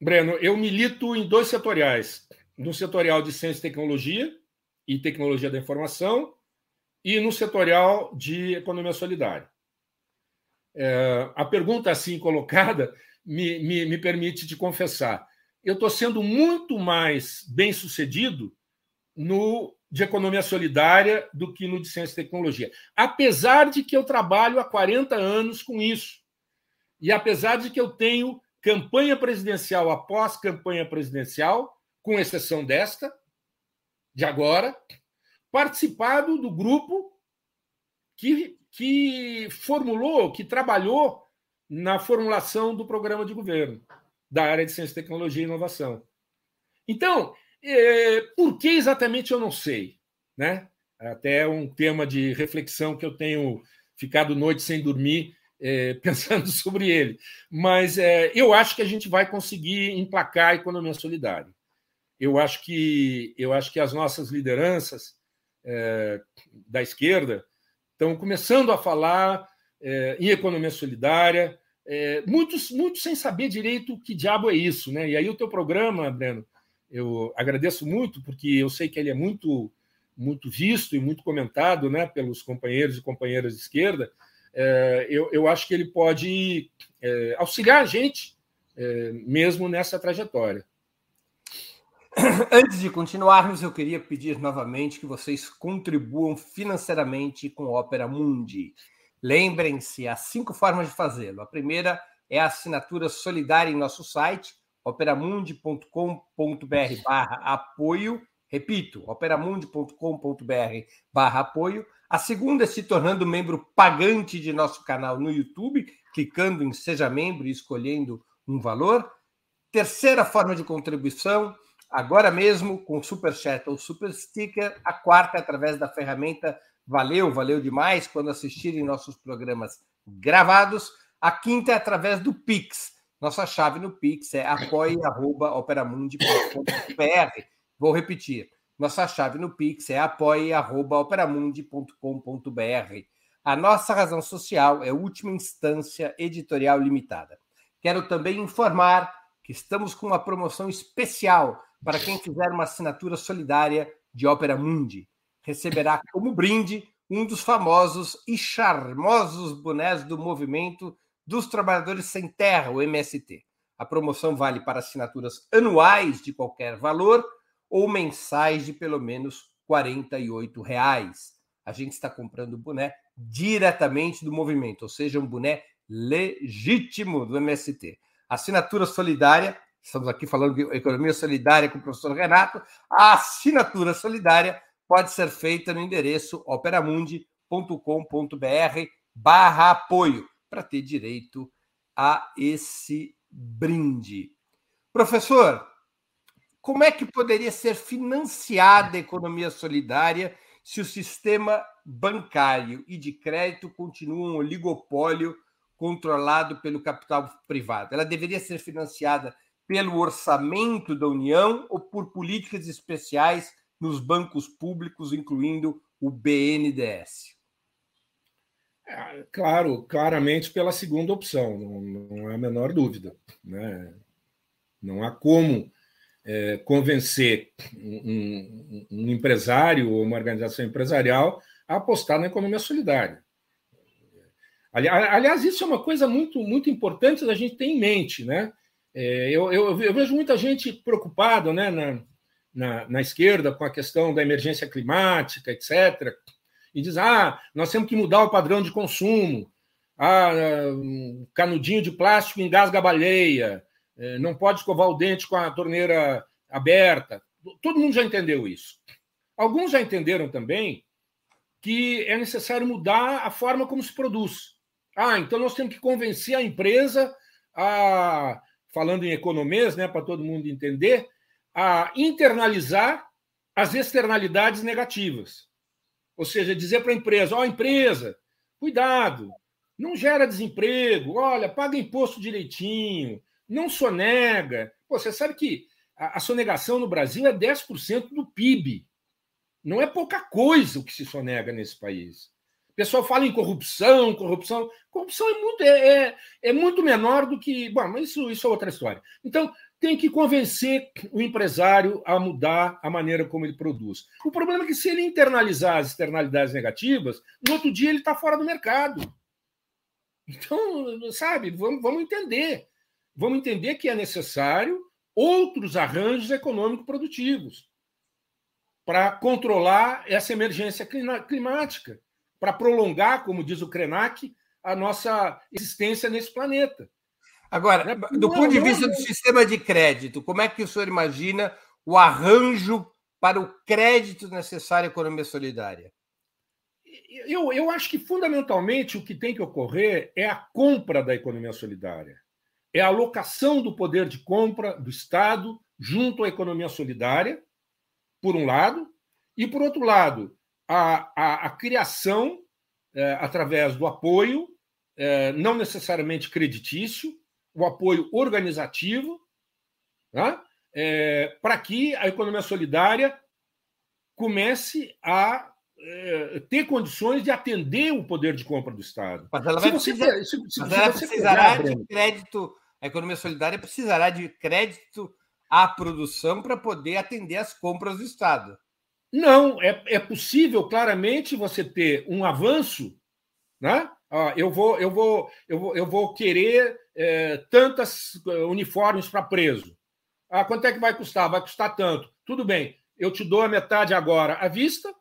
Breno, eu milito em dois setoriais. No setorial de ciência e tecnologia e tecnologia da informação e no setorial de economia solidária. É, a pergunta assim colocada [LAUGHS] me, me, me permite te confessar. Eu estou sendo muito mais bem sucedido no de economia solidária do que no de ciência e tecnologia. Apesar de que eu trabalho há 40 anos com isso. E apesar de que eu tenho campanha presidencial após campanha presidencial, com exceção desta, de agora, participado do grupo que, que formulou, que trabalhou na formulação do programa de governo da área de ciência, tecnologia e inovação. Então, é, por que exatamente eu não sei, né? Até um tema de reflexão que eu tenho ficado noite sem dormir é, [LAUGHS] pensando sobre ele. Mas é, eu acho que a gente vai conseguir emplacar a economia solidária. Eu acho que eu acho que as nossas lideranças é, da esquerda estão começando a falar é, em economia solidária, é, muitos, muitos sem saber direito que diabo é isso, né? E aí o teu programa, Breno, eu agradeço muito, porque eu sei que ele é muito, muito visto e muito comentado né, pelos companheiros e companheiras de esquerda. É, eu, eu acho que ele pode é, auxiliar a gente é, mesmo nessa trajetória. [COUGHS] Antes de continuarmos, eu queria pedir novamente que vocês contribuam financeiramente com a Opera Mundi. Lembrem-se, há cinco formas de fazê-lo. A primeira é a assinatura solidária em nosso site, operamundi.com.br barra apoio. Repito, operamundi.com.br barra apoio. A segunda é se tornando membro pagante de nosso canal no YouTube, clicando em Seja Membro e escolhendo um valor. Terceira forma de contribuição, agora mesmo com Super Chat ou Super Sticker. A quarta é através da ferramenta valeu, valeu demais quando assistirem nossos programas gravados. A quinta é através do Pix. Nossa chave no Pix é apoie.operamundi.com.br. Vou repetir. Nossa chave no Pix é apoie.operamundi.com.br. A nossa razão social é última instância editorial limitada. Quero também informar que estamos com uma promoção especial para quem fizer uma assinatura solidária de Ópera Mundi. Receberá como brinde um dos famosos e charmosos bonés do movimento dos Trabalhadores Sem Terra, o MST. A promoção vale para assinaturas anuais de qualquer valor ou mensais de pelo menos R$ reais. A gente está comprando o boné diretamente do movimento, ou seja, um boné legítimo do MST. Assinatura solidária, estamos aqui falando de economia solidária com o professor Renato. A assinatura solidária pode ser feita no endereço operamundi.com.br barra apoio para ter direito a esse brinde. Professor, como é que poderia ser financiada a economia solidária se o sistema bancário e de crédito continua um oligopólio controlado pelo capital privado? Ela deveria ser financiada pelo orçamento da União ou por políticas especiais nos bancos públicos, incluindo o BNDES? É, claro, claramente pela segunda opção, não, não há a menor dúvida. Né? Não há como é, convencer um, um, um, empresário ou uma organização empresarial a apostar na economia solidária. Aliás, isso é uma coisa muito, muito importante da gente ter em mente. Né? É, eu, eu, eu, vejo muita gente preocupada né, na, na, na esquerda com a questão da emergência climática, etc e diz: ah, nós temos que mudar o padrão de consumo. Ah, canudinho de plástico engasga a baleia, é, não pode escovar o dente com a torneira aberta. Todo mundo já entendeu isso. Alguns já entenderam também que é necessário mudar a forma como se produz. Ah, então nós temos que convencer a empresa a, falando em economias, né, para todo mundo entender, a internalizar as externalidades negativas. Ou seja, dizer para a empresa: ó, oh, empresa, cuidado, não gera desemprego, olha, paga imposto direitinho, não sonega. Pô, você sabe que a, a sonegação no Brasil é 10% do PIB. Não é pouca coisa o que se sonega nesse país. O pessoal fala em corrupção, corrupção. Corrupção é muito, é, é, é muito menor do que. Bom, mas isso, isso é outra história. Então, tem que convencer o empresário a mudar a maneira como ele produz. O problema é que, se ele internalizar as externalidades negativas, no outro dia ele está fora do mercado. Então, sabe, vamos, vamos entender. Vamos entender que é necessário outros arranjos econômico-produtivos para controlar essa emergência climática, para prolongar, como diz o Krenak, a nossa existência nesse planeta. Agora, né, do não, ponto de vista não, do sistema de crédito, como é que o senhor imagina o arranjo para o crédito necessário à economia solidária? Eu, eu acho que, fundamentalmente, o que tem que ocorrer é a compra da economia solidária. É a alocação do poder de compra do Estado junto à economia solidária, por um lado, e, por outro lado, a, a, a criação, é, através do apoio, é, não necessariamente creditício, o apoio organizativo, né? é, para que a economia solidária comece a é, ter condições de atender o poder de compra do Estado. Mas ela, vai se precisar, se, se, mas ela precisará pegar, de crédito, a economia solidária precisará de crédito à produção para poder atender as compras do Estado. Não, é, é possível claramente você ter um avanço, né? Ah, eu vou, eu vou, eu vou, eu vou querer é, tantas é, uniformes para preso. Ah, quanto é que vai custar? Vai custar tanto. Tudo bem, eu te dou a metade agora à vista,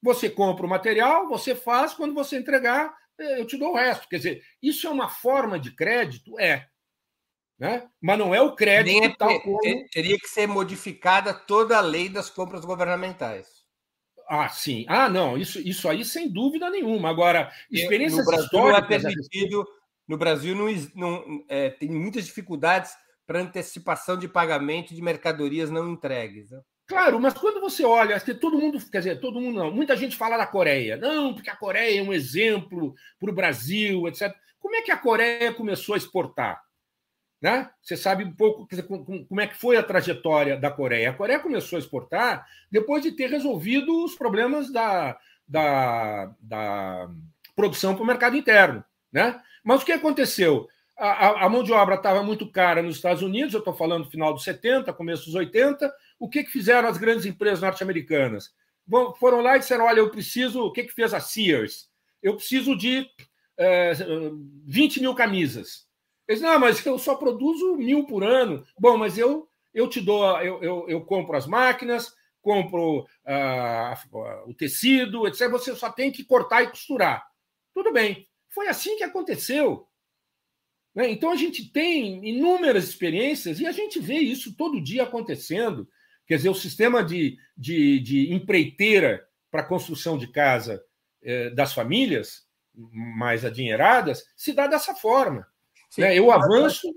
você compra o material, você faz, quando você entregar, é, eu te dou o resto. Quer dizer, isso é uma forma de crédito? É. Né? Mas não é o crédito é, tal como... Teria que ser modificada toda a lei das compras governamentais. Ah, sim. Ah, não, isso, isso aí sem dúvida nenhuma. Agora, experiências no Brasil históricas... Não é permitido no Brasil não, não é, tem muitas dificuldades para antecipação de pagamento de mercadorias não entregues. Né? Claro, mas quando você olha, todo mundo, quer dizer, todo mundo não, muita gente fala da Coreia. Não, porque a Coreia é um exemplo para o Brasil, etc. Como é que a Coreia começou a exportar? Né? Você sabe um pouco dizer, como é que foi a trajetória da Coreia. A Coreia começou a exportar depois de ter resolvido os problemas da, da, da produção para o mercado interno. Né? Mas o que aconteceu? A, a mão de obra estava muito cara nos Estados Unidos, eu estou falando final dos 70, começo dos 80. O que, que fizeram as grandes empresas norte-americanas? Foram lá e disseram: olha, eu preciso. O que, que fez a Sears? Eu preciso de é, 20 mil camisas. Eles, não, mas eu só produzo mil por ano. Bom, mas eu, eu te dou, eu, eu, eu compro as máquinas, compro ah, o tecido, etc. Você só tem que cortar e costurar. Tudo bem. Foi assim que aconteceu. Né? Então a gente tem inúmeras experiências e a gente vê isso todo dia acontecendo. Quer dizer, o sistema de, de, de empreiteira para construção de casa eh, das famílias mais adinheiradas se dá dessa forma. Né? Eu avanço.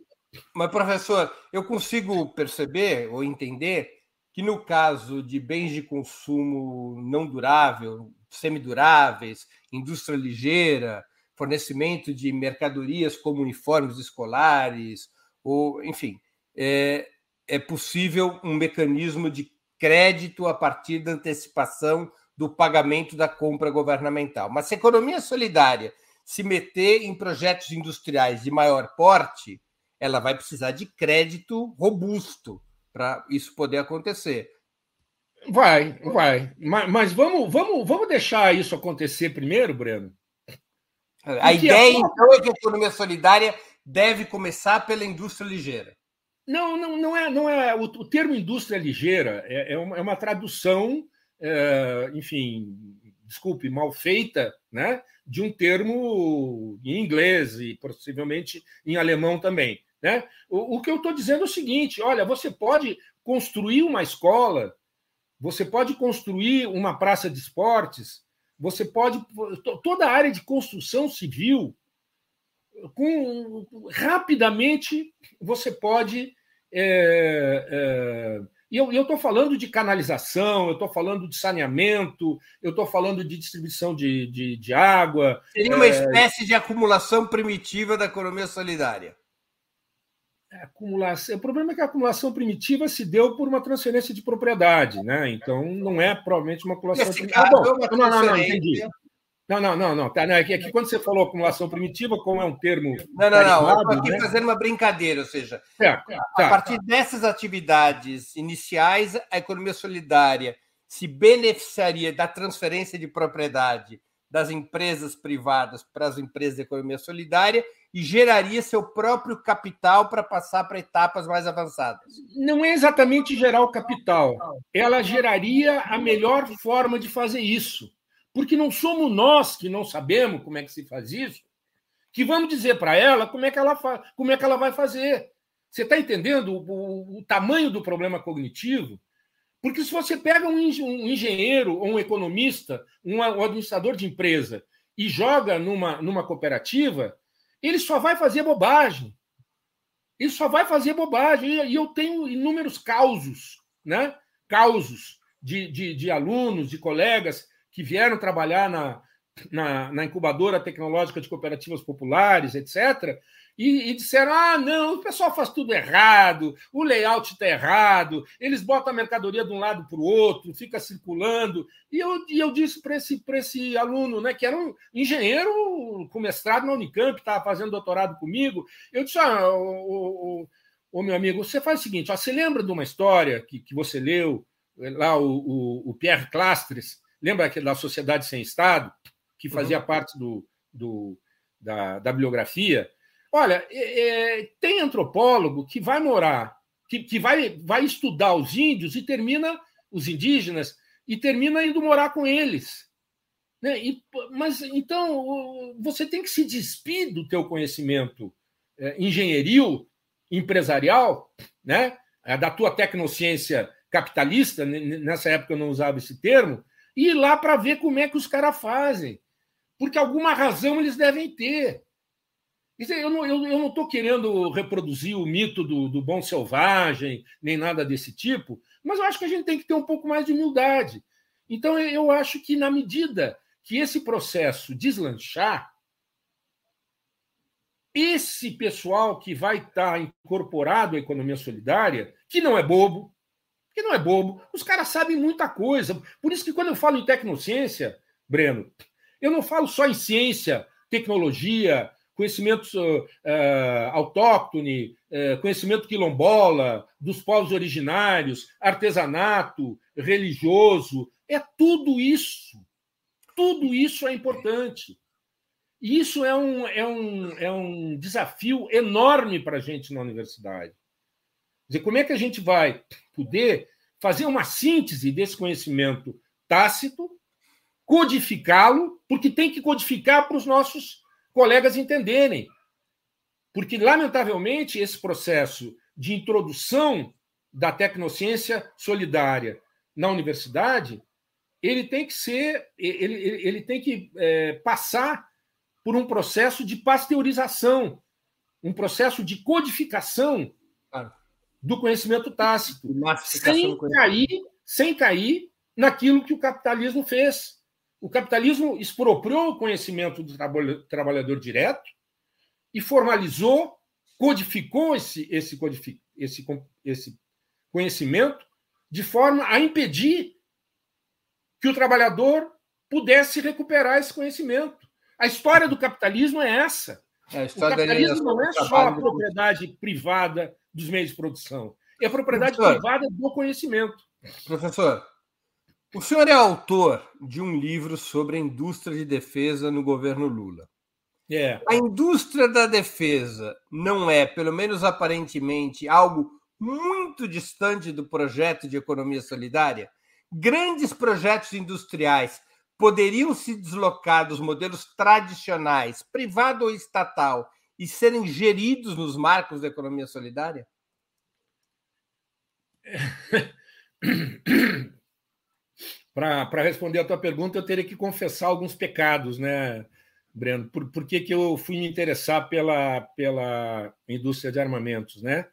Mas, professor, eu consigo perceber ou entender que no caso de bens de consumo não durável, semiduráveis, indústria ligeira, fornecimento de mercadorias como uniformes escolares, ou enfim, é, é possível um mecanismo de crédito a partir da antecipação do pagamento da compra governamental. Mas se a economia solidária se meter em projetos industriais de maior porte, ela vai precisar de crédito robusto para isso poder acontecer. Vai, vai. Mas, mas, vamos, vamos, vamos deixar isso acontecer primeiro, Breno? A ideia, a... então, é que a economia solidária deve começar pela indústria ligeira. Não, não, não é. Não é o, o termo indústria ligeira é, é, uma, é uma tradução, é, enfim, desculpe, mal feita, né, de um termo em inglês e possivelmente em alemão também. Né? O, o que eu estou dizendo é o seguinte: olha, você pode construir uma escola, você pode construir uma praça de esportes, você pode. Toda a área de construção civil, com, rapidamente você pode. É, é, e eu estou falando de canalização, eu estou falando de saneamento, eu estou falando de distribuição de, de, de água. Seria uma é... espécie de acumulação primitiva da economia solidária. É, acumulação. O problema é que a acumulação primitiva se deu por uma transferência de propriedade, né? Então não é provavelmente uma acumulação primitiva. Ah, bom, não, não, não, entendi. Não, não, não, não. Tá, não é, que, é que quando você falou acumulação primitiva, como é um termo. Não, não, não. Eu estou aqui né? fazendo uma brincadeira, ou seja, é, tá, a partir tá. dessas atividades iniciais, a economia solidária se beneficiaria da transferência de propriedade das empresas privadas para as empresas de economia solidária e geraria seu próprio capital para passar para etapas mais avançadas. Não é exatamente gerar o capital. Ela geraria a melhor forma de fazer isso. Porque não somos nós que não sabemos como é que se faz isso, que vamos dizer para ela como é que ela, como é que ela vai fazer. Você está entendendo o, o, o, tamanho do problema cognitivo? Porque se você pega um, engenheiro ou um economista, um administrador de empresa, e joga numa, numa cooperativa, ele só vai fazer bobagem. Ele só vai fazer bobagem. E eu tenho inúmeros causos, né? Causos de, de, de alunos, de colegas que vieram trabalhar na, na, na, incubadora tecnológica de cooperativas populares, etc., e, e, disseram: ah, não, o pessoal faz tudo errado, o layout está errado, eles botam a mercadoria de um lado para o outro, fica circulando. E eu, e eu disse para esse, esse aluno, né, que era um engenheiro com mestrado na Unicamp, estava fazendo doutorado comigo, eu disse: ah, o, o, meu amigo, você faz o seguinte: ó, você lembra de uma história que, que você leu, lá o, o, o Pierre Clastres, lembra da Sociedade Sem Estado, que fazia uhum. parte do, do da, da bibliografia? Olha, é, é, tem antropólogo que vai morar, que, que vai, vai estudar os índios e termina, os indígenas, e termina indo morar com eles. Né? E, mas então você tem que se despir do teu conhecimento é, empresarial, né? É, da tua tecnociência capitalista, nessa época eu não usava esse termo, e ir lá para ver como é que os caras fazem. Porque alguma razão eles devem ter. Eu não estou querendo reproduzir o mito do, do bom selvagem, nem nada desse tipo, Mas eu acho que a gente tem que ter um pouco mais de humildade. Então, eu acho que, na medida que esse processo deslanchar, esse pessoal que vai estar incorporado à economia solidária, que não é bobo, que não é bobo, os caras sabem muita coisa. Por isso que quando eu falo em tecnociência, Breno, eu não falo só em ciência, tecnologia, conhecimento uh, autóctone, uh, conhecimento quilombola, dos povos originários, artesanato, religioso, é tudo isso. Tudo isso é importante. E isso é um, é um, é um desafio enorme para a gente na universidade. Quer dizer, como é que a gente vai poder fazer uma síntese desse conhecimento tácito, codificá-lo, porque tem que codificar para os nossos colegas entenderem. Porque, lamentavelmente, esse processo de introdução da tecnociência solidária na universidade, ele tem que ser, ele, ele tem que é, passar por um processo de pasteurização, um processo de codificação do conhecimento tácito, sem cair, sem cair naquilo que o capitalismo fez. O capitalismo expropriou o conhecimento do trabalhador direto e formalizou, codificou esse, esse, esse, esse conhecimento de forma a impedir que o trabalhador pudesse recuperar esse conhecimento. A história do capitalismo é essa. É, o capitalismo não é só a propriedade privada dos meios de produção, é a propriedade professor, privada do conhecimento. Professor, o senhor é autor de um livro sobre a indústria de defesa no governo Lula. É. A indústria da defesa não é, pelo menos aparentemente, algo muito distante do projeto de economia solidária? Grandes projetos industriais poderiam se deslocar dos modelos tradicionais, privado ou estatal, e serem geridos nos marcos da economia solidária? [COUGHS] Para responder a tua pergunta, eu teria que confessar alguns pecados, né, Breno? Por, por que, que eu fui me interessar pela, pela indústria de armamentos, né?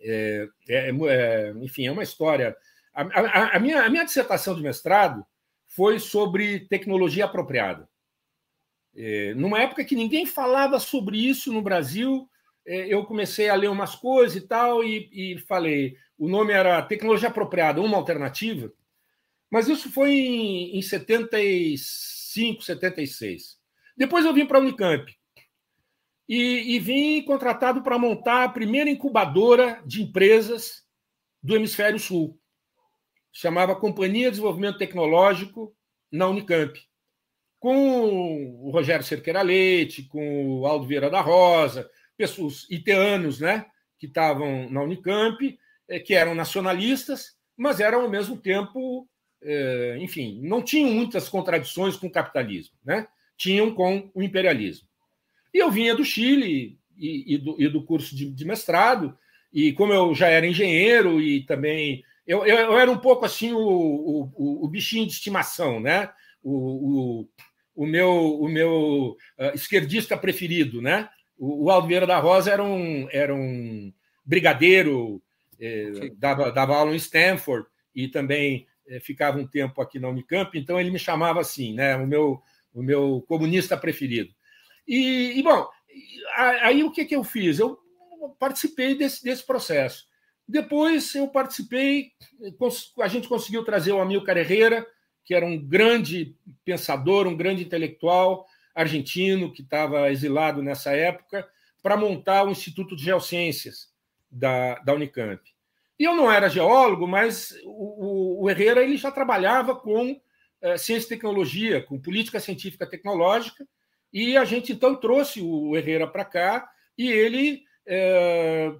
É, é, é, enfim, é uma história. A, a, a, minha, a minha dissertação de mestrado foi sobre tecnologia apropriada. É, numa época que ninguém falava sobre isso no Brasil, é, eu comecei a ler umas coisas e tal, e, e, falei. O nome era Tecnologia Apropriada, uma alternativa, mas isso foi em, em 75, 76. Depois eu vim para a Unicamp. E, e vim contratado para montar a primeira incubadora de empresas do Hemisfério Sul. Chamava Companhia de Desenvolvimento Tecnológico na Unicamp, com o Rogério Cerqueira Leite, com o Aldo Vieira da Rosa, pessoas iteanos, né, que estavam na Unicamp, eh, que eram nacionalistas, mas eram ao mesmo tempo, enfim, não tinham muitas contradições com o capitalismo, né? Tinham com o imperialismo. E eu vinha do Chile e, e, do, e do, curso de, de mestrado, e como eu já era engenheiro e também eu, eu, eu, era um pouco assim o, o, o bichinho de estimação, né? O, o, o meu, o meu uh, esquerdista preferido, né? O, o da Rosa era um, era um brigadeiro, eh, dava, dava aula em Stanford e também ficava um tempo aqui na Unicamp, então ele me chamava assim, né? O meu, o meu comunista preferido. E, e bom, aí o que, que eu fiz? Eu participei desse, desse processo. Depois eu participei, a gente conseguiu trazer o Amilcar Herrera, que era um grande pensador, um grande intelectual argentino que estava exilado nessa época, para montar o Instituto de Geociências da, da Unicamp. E eu não era geólogo, mas o, o Herrera ele já trabalhava com é, ciência e tecnologia, com política científica tecnológica, e a gente então trouxe o Herrera para cá e ele é,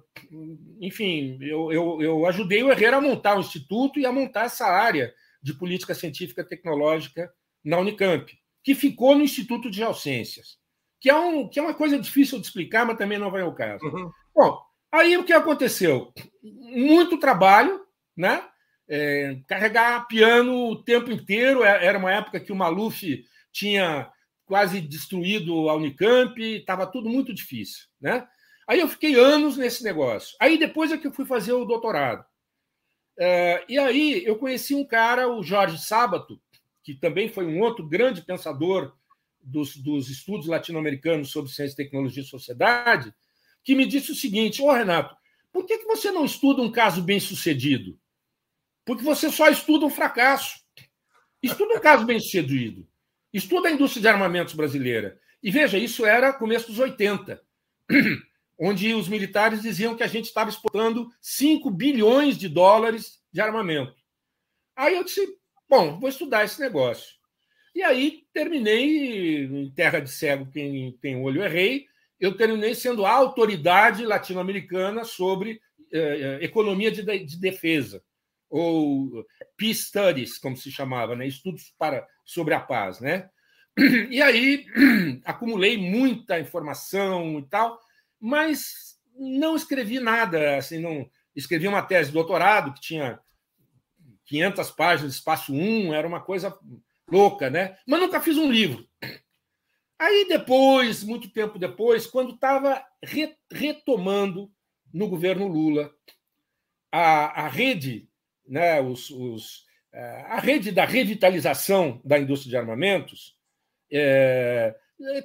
enfim, eu, eu, eu, ajudei o Herrera a montar o Instituto e a montar essa área de política científica tecnológica na Unicamp, que ficou no Instituto de Geociências, que é, um, que é uma coisa difícil de explicar, mas também não vai ao caso. Uhum. Bom, aí o que aconteceu? Muito trabalho, né? É, carregar piano o tempo inteiro. É, era uma época que o Maluf tinha quase destruído a Unicamp, estava tudo muito difícil, né? Aí eu fiquei anos nesse negócio. Aí depois é que eu fui fazer o doutorado. Uh, e aí eu conheci um cara, o Jorge Sábato, que também foi um outro grande pensador dos, dos estudos latino-americanos sobre ciência, tecnologia e sociedade, que me disse o seguinte: Ô Renato, por que, que você não estuda um caso bem sucedido? Porque você só estuda um fracasso. Estuda um caso bem sucedido. Estuda a indústria de armamentos brasileira. E veja, isso era começo dos 80, [CLEARS THROAT] onde os militares diziam que a gente estava exportando 5 bilhões de dólares de armamento. Aí eu disse: bom, vou estudar esse negócio. E aí terminei em terra de cego, quem tem olho errei, eu terminei sendo a autoridade latino-americana sobre eh, economia de, de, defesa, ou peace studies, como se chamava, né? estudos para, sobre a paz. Né? E aí [CLEARS THROAT] acumulei muita informação e tal, mas não escrevi nada, assim, não escrevi uma tese de doutorado que tinha 500 páginas, espaço 1, era uma coisa louca, né? Mas nunca fiz um livro. Aí depois, muito tempo depois, quando estava re, retomando no governo Lula a, a rede, né, os, os, é, a rede da revitalização da indústria de armamentos, é,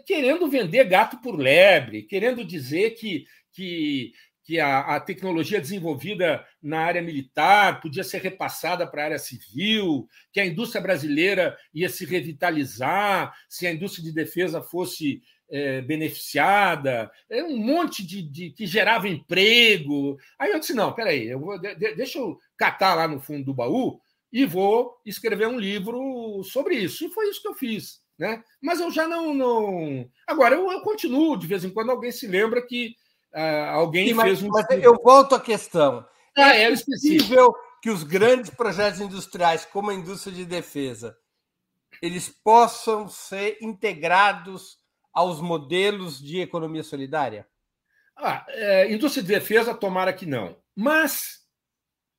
querendo vender gato por lebre, querendo dizer que, que que a, a, tecnologia desenvolvida na área militar podia ser repassada para a área civil, que a indústria brasileira ia se revitalizar se a indústria de defesa fosse é, beneficiada, é um monte de, de, que gerava emprego. Aí eu disse: não, peraí, eu vou, de, deixa eu catar lá no fundo do baú e vou escrever um livro sobre isso. E foi isso que eu fiz. Né? Mas eu já não. não... Agora, eu, eu continuo, de vez em quando alguém se lembra que Uh, alguém Sim, mas, fez um. Mas eu volto à questão. Ah, é, é possível que os grandes projetos industriais, como a indústria de defesa, eles possam ser integrados aos modelos de economia solidária? Ah, é, indústria de defesa, tomara que não. Mas,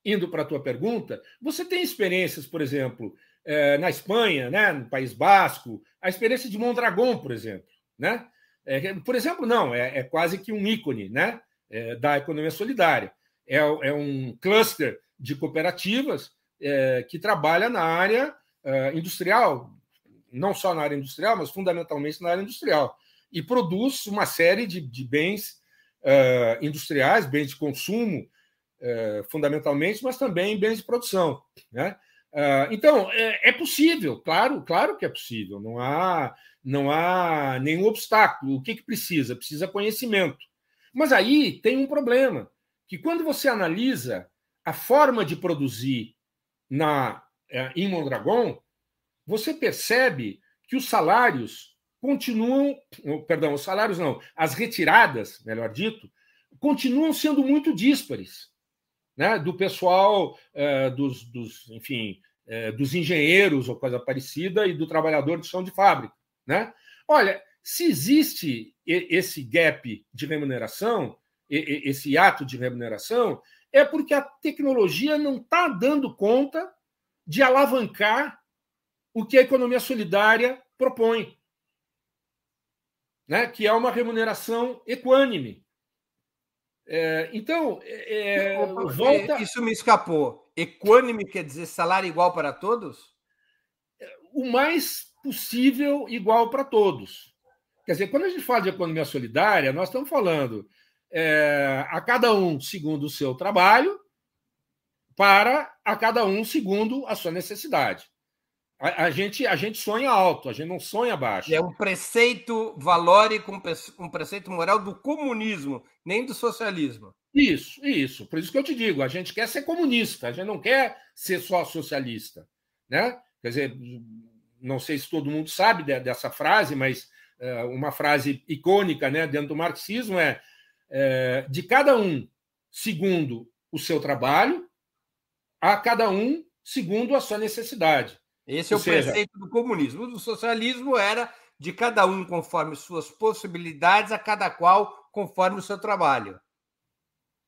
indo para a tua pergunta, você tem experiências, por exemplo, é, na Espanha, né, no País Basco, a experiência de Mondragón, por exemplo, né? É, por exemplo, não, é, é, quase que um ícone né, é, da economia solidária. É, é, um cluster de cooperativas é, que trabalha na área é, industrial, não só na área industrial, mas fundamentalmente na área industrial, e produz uma série de, de bens industriais, bens de consumo, fundamentalmente, mas também bens de produção. Né? então, é, possível, claro, claro que é possível, não há não há nenhum obstáculo. O que, que precisa? Precisa conhecimento. Mas aí tem um problema, que quando você analisa a forma de produzir na é, em Mondragon, você percebe que os salários continuam, perdão, os salários não, as retiradas, melhor dito, continuam sendo muito díspares, né, do pessoal é, dos, dos, enfim, é, dos engenheiros ou coisa parecida e do trabalhador de chão de fábrica. Né? Olha, se existe esse gap de remuneração, esse ato de remuneração, é porque a tecnologia não está dando conta de alavancar o que a economia solidária propõe, né? que é uma remuneração equânime. É, então, é, é volta... isso me escapou. Equânime quer dizer salário igual para todos? O mais possível igual para todos. Quer dizer, quando a gente fala de economia solidária, nós estamos falando é, a cada um segundo o seu trabalho, para a cada um segundo a sua necessidade. A, a, gente, a gente sonha alto, a gente não sonha baixo. É um preceito valórico, um preceito moral do comunismo, nem do socialismo. Isso, isso. Por isso que eu te digo, a gente quer ser comunista, a gente não quer ser só socialista. Né? Quer dizer, não sei se todo mundo sabe dessa frase, mas é, uma frase icônica né, dentro do marxismo é, é de cada um segundo o seu trabalho, a cada um segundo a sua necessidade. Esse é o seja, preceito do comunismo. O do socialismo era de cada um conforme suas possibilidades, a cada qual conforme o seu trabalho.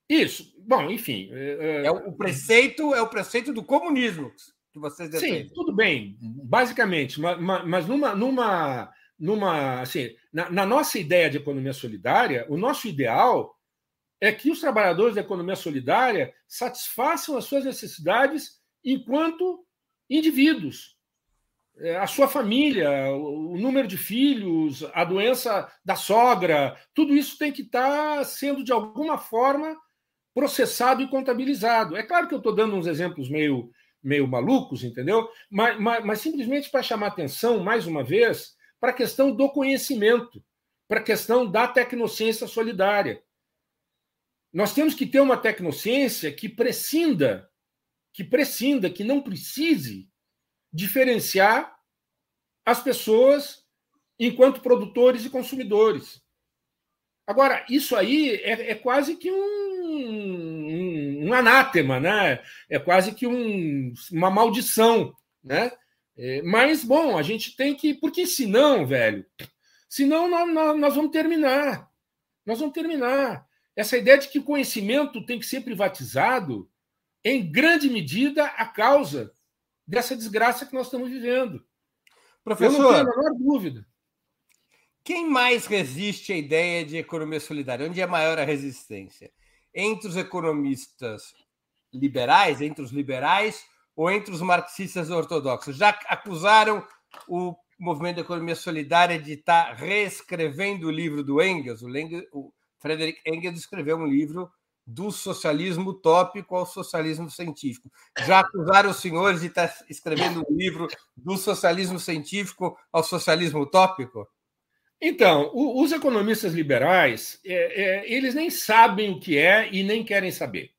Isso. Bom, enfim. É, é o preceito é o preceito do comunismo que vocês defendem. Sim, tudo bem, basicamente, mas, mas numa, numa, numa assim, na, na, nossa ideia de economia solidária, o nosso ideal é que os trabalhadores da economia solidária satisfaçam as suas necessidades enquanto indivíduos. É, a sua família, o número de filhos, a doença da sogra, tudo isso tem que estar sendo, de alguma forma, processado e contabilizado. É claro que eu estou dando uns exemplos meio, meio malucos, entendeu? Mas, mas, mas simplesmente para chamar atenção, mais uma vez, para a questão do conhecimento, para a questão da tecnociência solidária. Nós temos que ter uma tecnociência que prescinda, que prescinda, que não precise diferenciar as pessoas enquanto produtores e consumidores. Agora, isso aí é, é quase que um, um, anátema, né? É quase que um, uma maldição, né? É, mas, bom, a gente tem que. Porque senão, velho, senão nós, nós vamos terminar. Nós vamos terminar. Essa ideia de que o conhecimento tem que ser privatizado, em grande medida, a causa dessa desgraça que nós estamos vivendo. Professor, Eu não tenho a menor dúvida. Quem mais resiste à ideia de economia solidária? Onde é maior a resistência? Entre os economistas liberais, entre os liberais ou entre os marxistas ortodoxos? Já acusaram o movimento da economia solidária de estar reescrevendo o livro do Engels. O, Engels, o Frederick Engels escreveu um livro do socialismo utópico ao socialismo científico. Já acusaram os senhores de estar escrevendo um livro do socialismo científico ao socialismo utópico? Então, o, os economistas liberais, é, é, eles nem sabem o que é e nem querem saber.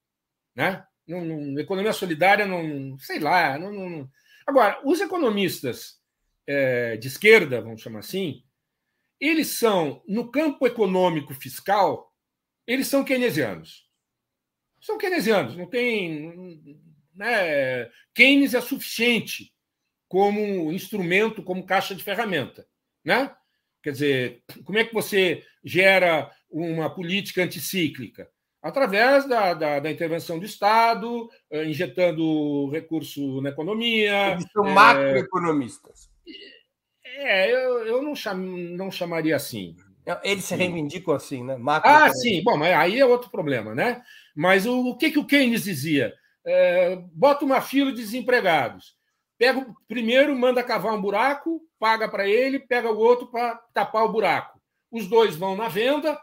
Né? Não, não, economia solidária, não, sei lá. Não, Agora, os economistas é, de esquerda, vamos chamar assim, eles são, no campo econômico fiscal, eles são keynesianos são keynesianos, não tem. Né, Keynes é suficiente como instrumento, como caixa de ferramenta. Né? Quer dizer, como é que você gera uma política anticíclica? Através da, da, da intervenção do Estado, eh, injetando recurso na economia. Eles são é... macroeconomistas. É, eu, eu não, cham, não chamaria assim. Eles se reivindicam assim, né? Macro ah, sim. Bom, mas aí é outro problema, né? Mas o, o que, que o Keynes dizia? É, bota uma fila de desempregados. Pega primeiro, manda cavar um buraco, paga para ele, pega o outro para tapar o buraco. Os dois vão na venda,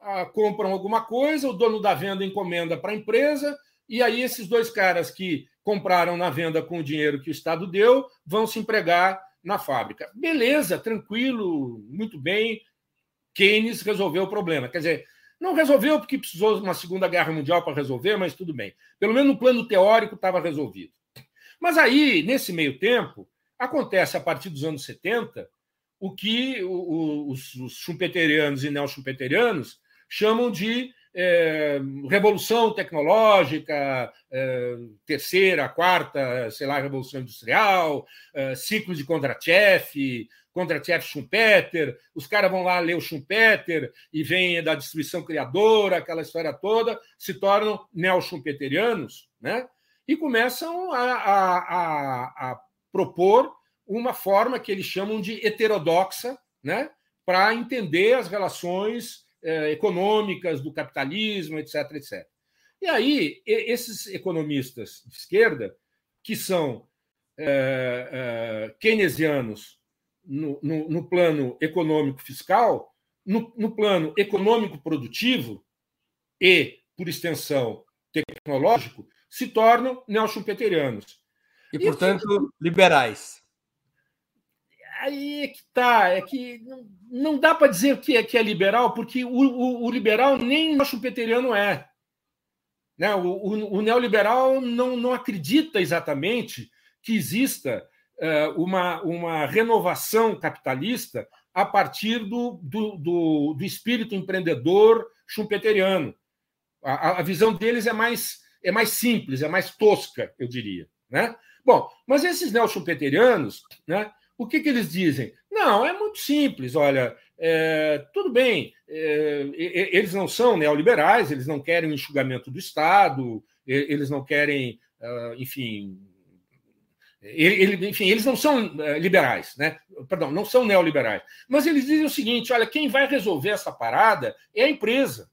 ah, compram alguma coisa, o dono da venda encomenda para a empresa, e aí esses dois caras que compraram na venda com o dinheiro que o Estado deu vão se empregar na fábrica. Beleza, tranquilo, muito bem, Keynes resolveu o problema. Quer dizer, não resolveu porque precisou de uma Segunda Guerra Mundial para resolver, mas tudo bem. Pelo menos no plano teórico estava resolvido. Mas aí, nesse meio tempo, acontece a partir dos anos 70 o que os, os schumpeterianos e neo-schumpeterianos chamam de é, revolução tecnológica, é, terceira, quarta, sei lá, revolução industrial, é, ciclo de Kondratiev, Kondratiev Schumpeter, os caras vão lá ler o Schumpeter e vêm da destruição criadora, aquela história toda, se tornam neo-schumpeterianos, né? E começam a, a, a, a propor uma forma que eles chamam de heterodoxa, né? Para entender as relações eh, econômicas do capitalismo, etc, etc. E aí, esses economistas de esquerda, que são eh, eh, keynesianos no, no, no plano econômico-fiscal, no, no plano econômico-produtivo e, por extensão, tecnológico, se tornam neo-schumpeterianos. E, portanto, e, liberais. Aí é que tá, é que não, não dá para dizer que é, que é liberal, porque o, o, o liberal nem neo-schumpeteriano é. Né? O, o, o neoliberal não, não acredita exatamente que exista eh, uma, uma renovação capitalista a partir do, do, do, do espírito empreendedor schumpeteriano. A, a, visão deles é mais, é mais simples, é mais tosca, eu diria. Né? Bom, mas esses neo-schumpeterianos, né, o que, que eles dizem? Não, é muito simples. Olha, é, tudo bem, é, eles não são neoliberais, eles não querem o enxugamento do Estado, eles não querem, ah, enfim, ele, enfim, eles não são eh, liberais, né? Perdão, não são neoliberais. Mas eles dizem o seguinte: olha, quem vai resolver essa parada é a empresa.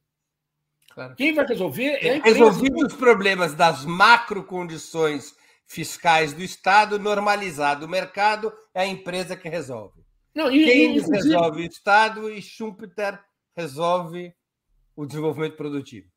Claro. Quem vai resolver é a empresa. Resolvido os problemas das macro condições fiscais do Estado, normalizado o mercado, é a empresa que resolve. Não, e, Keynes inclusive... resolve o Estado e Schumpeter resolve o desenvolvimento produtivo.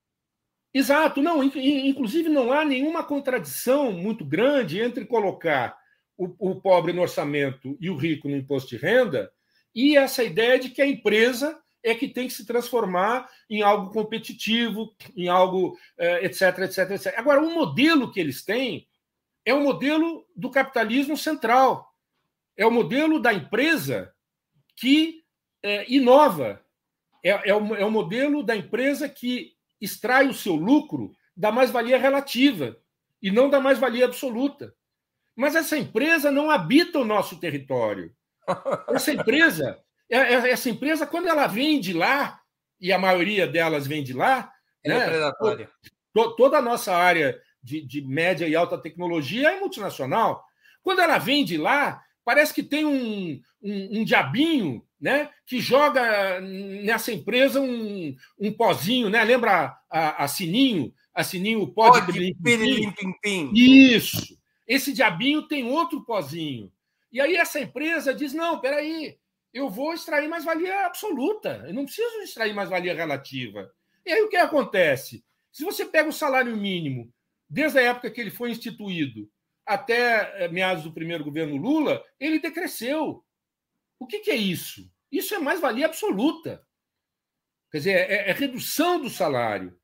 Exato, não. Inclusive, não há nenhuma contradição muito grande entre colocar o, o pobre no orçamento e o rico no imposto de renda e essa ideia de que a empresa é que tem que se transformar em algo competitivo, em algo etc, etc, etc. Agora, o modelo que eles têm é o modelo do capitalismo central, é o modelo da empresa que é, inova, é, é, o, é o modelo da empresa que extrai o seu lucro da mais-valia relativa e não da mais-valia absoluta. Mas essa empresa não habita o nosso território. [LAUGHS] Essa empresa, é, é, essa empresa, quando ela vem de lá, e a maioria delas vem de lá, é né, toda a nossa área de, de média e alta tecnologia é multinacional. Quando ela vem de lá, parece que tem um, um, um diabinho né, que joga nessa empresa um, um pozinho, né? Lembra a, a Sininho? A Sininho pode. pode Isso. Esse diabinho tem outro pozinho. E aí essa empresa diz: não, peraí, eu vou extrair mais valia absoluta, eu não preciso extrair mais valia relativa. E aí o que acontece? Se você pega o salário mínimo desde a época que ele foi instituído até eh, meados do primeiro governo Lula, ele decresceu. O que, que é isso? Isso é mais-valia absoluta. Quer dizer, é, é redução do salário.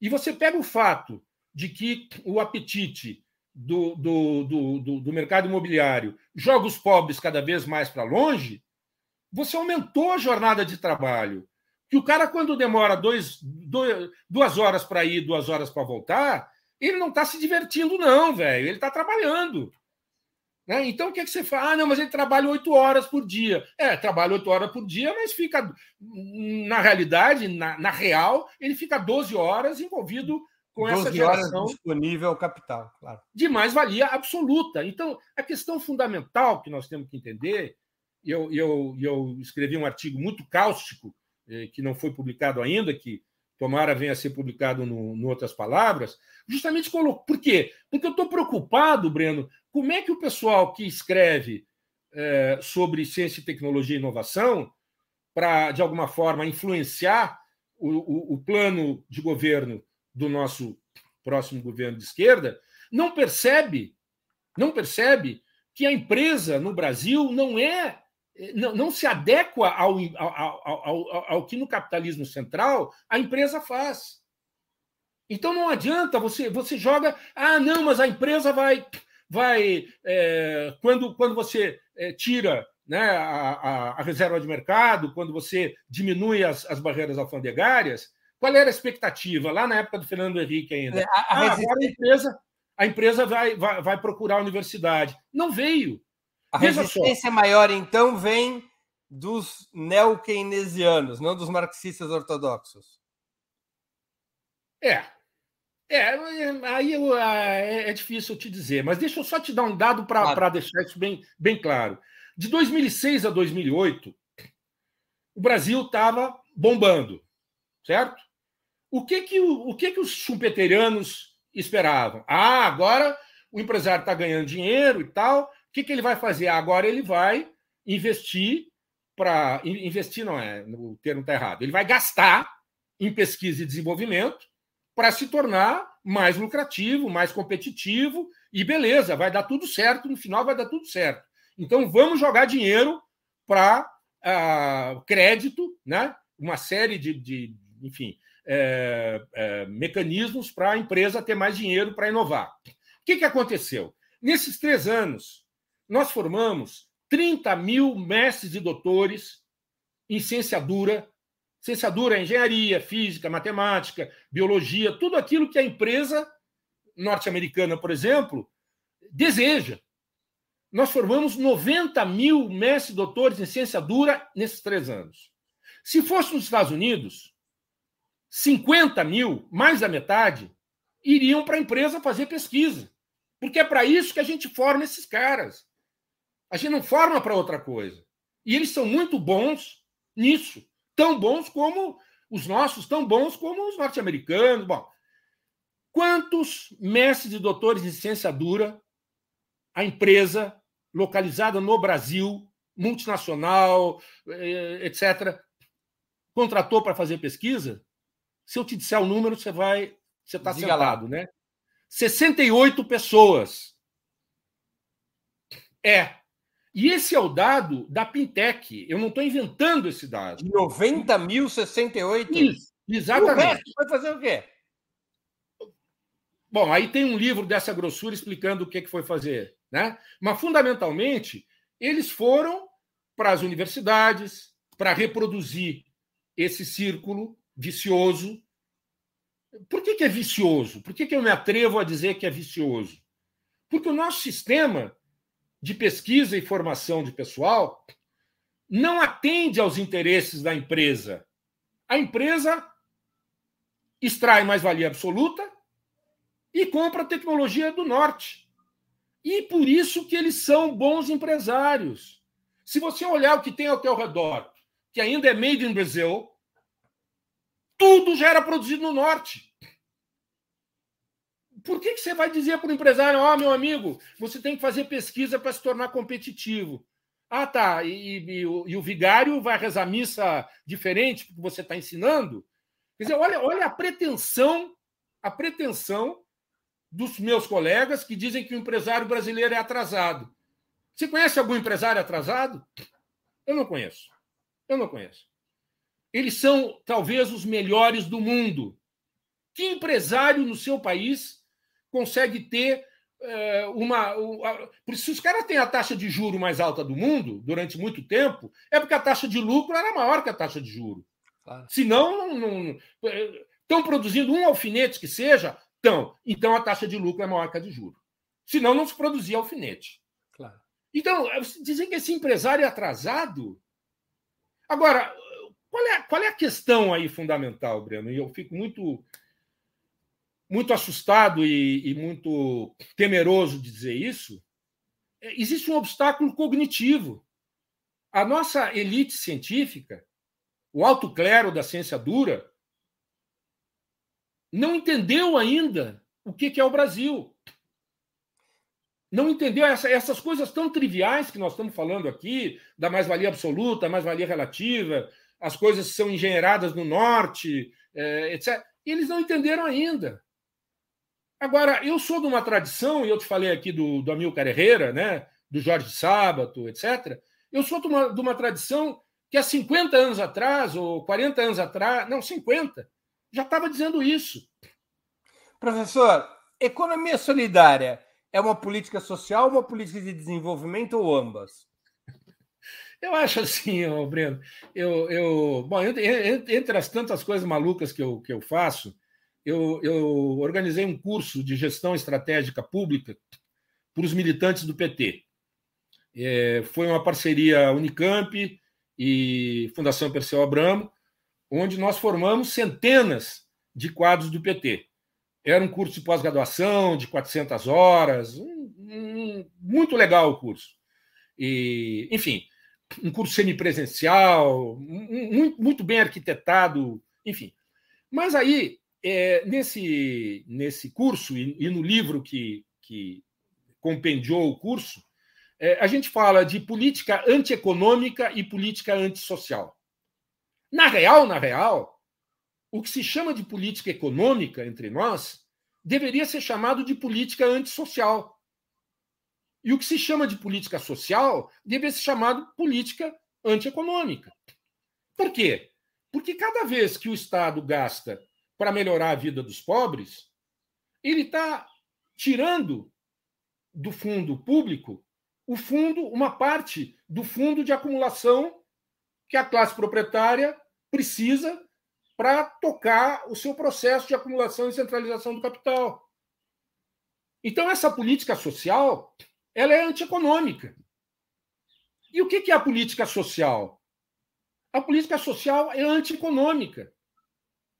E você pega o fato de que o apetite do, do, do, do, mercado imobiliário joga os pobres cada vez mais para longe, você aumentou a jornada de trabalho. Que o cara, quando demora dois, dois duas horas para ir, duas horas para voltar, ele não está se divertindo, não, velho. Ele está trabalhando. Né? Então, o que, é que você fala? Ah, não, mas ele trabalha oito horas por dia. É, trabalha oito horas por dia, mas fica, na realidade, na, na real, ele fica 12 horas envolvido com essa geração. Horas disponível ao capital, claro. De mais-valia absoluta. Então, a questão fundamental que nós temos que entender, eu, eu, eu escrevi um artigo muito cáustico, eh, que não foi publicado ainda, que tomara venha a ser publicado no, no Outras Palavras, justamente colocou. Por quê? Porque eu estou preocupado, Breno, como é que o pessoal que escreve é, sobre ciência, tecnologia e inovação, para, de alguma forma, influenciar o, o, o plano de governo do nosso próximo governo de esquerda, não percebe, não percebe que a empresa no Brasil não é não, não se adequa ao, ao, ao, ao, que no capitalismo central a empresa faz. Então não adianta você você joga ah não mas a empresa vai vai é, quando quando você é, tira né, a, a, a, reserva de mercado quando você diminui as, as barreiras alfandegárias qual era a expectativa lá na época do Fernando Henrique ainda? É, a, a, ah, agora a empresa, a empresa vai, vai, vai procurar a universidade. Não veio. A Veja resistência só. maior, então, vem dos neo-keynesianos, não dos marxistas ortodoxos. É. É, aí eu, é, é difícil te dizer, mas deixa eu só te dar um dado para claro. deixar isso bem, bem claro. De 2006 a 2008, o Brasil estava bombando, certo? O que que, o, o que, que os chumpeterianos esperavam? Ah, agora o empresário está ganhando dinheiro e tal. O que, que ele vai fazer? Agora ele vai investir para. Investir não é, o termo está errado. Ele vai gastar em pesquisa e desenvolvimento para se tornar mais lucrativo, mais competitivo, e beleza, vai dar tudo certo, no final vai dar tudo certo. Então vamos jogar dinheiro para uh, ah, crédito, né? uma série de, de enfim, é, é, mecanismos para a empresa ter mais dinheiro para inovar. O que, que aconteceu? Nesses três anos, nós formamos 30 mil mestres e doutores em ciência dura. Ciência dura é engenharia, física, matemática, biologia, tudo aquilo que a empresa norte-americana, por exemplo, deseja. Nós formamos 90 mil mestres e doutores em ciência dura nesses três anos. Se fosse nos Estados Unidos, 50 mil, mais da metade, iriam para a empresa fazer pesquisa. Porque é para isso que a gente forma esses caras. A gente não forma para outra coisa. E eles são muito bons nisso. Tão bons como os nossos tão bons como os norte-americanos. Bom, quantos mestres e doutores de ciência dura a empresa localizada no Brasil, multinacional, eh, etc., contratou para fazer pesquisa? Se eu te disser o número, você vai. Você está sentado, lá. né? 68 pessoas. É. E esse é o dado da Pintec. Eu não estou inventando esse dado. De 90 mil, 68? Isso, exatamente. vai fazer o quê? Bom, aí tem um livro dessa grossura explicando o que foi fazer. Né? Mas, fundamentalmente, eles foram para as universidades para reproduzir esse círculo vicioso. Por que, que é vicioso? Por que, que eu me atrevo a dizer que é vicioso? Porque o nosso sistema de pesquisa e formação de pessoal não atende aos interesses da empresa. A empresa extrai mais-valia absoluta e compra tecnologia do norte. E por isso que eles são bons empresários. Se você olhar o que tem ao teu redor, que ainda é made in Brazil, tudo já era produzido no norte. Por que, que você vai dizer para o empresário, ó, oh, meu amigo, você tem que fazer pesquisa para se tornar competitivo? Ah, tá. E, e, e, o, e, o, vigário vai rezar missa diferente porque você está ensinando? Quer dizer, olha, olha a pretensão, a pretensão dos meus colegas que dizem que o empresário brasileiro é atrasado. Você conhece algum empresário atrasado? Eu não conheço. Eu não conheço. Eles são talvez os melhores do mundo. Que empresário no seu país consegue ter é, uma. uma se os caras têm a taxa de juro mais alta do mundo durante muito tempo, é porque a taxa de lucro era maior que a taxa de juro. Claro. Senão, não, não, estão produzindo um alfinete que seja, então, então a taxa de lucro é maior que a de juro. Senão não se produzia alfinete. Claro. Então, dizer que esse empresário é atrasado. Agora, qual é, qual é a questão aí fundamental, Breno? E eu fico muito muito assustado e, e muito temeroso de dizer isso. É, existe um obstáculo cognitivo. A nossa elite científica, o alto clero da ciência dura, não entendeu ainda o que é o Brasil. Não entendeu essa, essas coisas tão triviais que nós estamos falando aqui, da mais-valia absoluta, mais-valia relativa, as coisas são engenheiradas no norte, é, etc. Eles não entenderam ainda. Agora, eu sou de uma tradição, e eu te falei aqui do, do Amilcar Herrera, né, do Jorge Sábato, etc. Eu sou de uma, de uma tradição que há 50 anos atrás, ou 40 anos atrás, não, 50, já estava dizendo isso. Professor, economia solidária é uma política social, uma política de desenvolvimento ou ambas? Eu acho assim, Breno. Eu, eu, bom, entre as tantas coisas malucas que eu, que eu faço, eu, eu organizei um curso de gestão estratégica pública para os militantes do PT. É, foi uma parceria Unicamp e Fundação Perseu Abramo, onde nós formamos centenas de quadros do PT. Era um curso de pós-graduação de 400 horas, um, um, muito legal o curso. E, enfim, um curso semipresencial, um, muito bem arquitetado, enfim. Mas aí, é, nesse, nesse curso e, e, no livro que, que compendiou o curso, é, a gente fala de política antieconômica e política antissocial. Na real, na real, o que se chama de política econômica entre nós deveria ser chamado de política antissocial. E o que se chama de política social deveria ser chamado política antieconômica. Por quê? Porque cada vez que o Estado gasta para melhorar a vida dos pobres, ele está tirando do fundo público o fundo, uma parte do fundo de acumulação que a classe proprietária precisa para tocar o seu processo de acumulação e centralização do capital. Então, essa política social ela é antieconômica. E o que é a política social? A política social é antieconômica.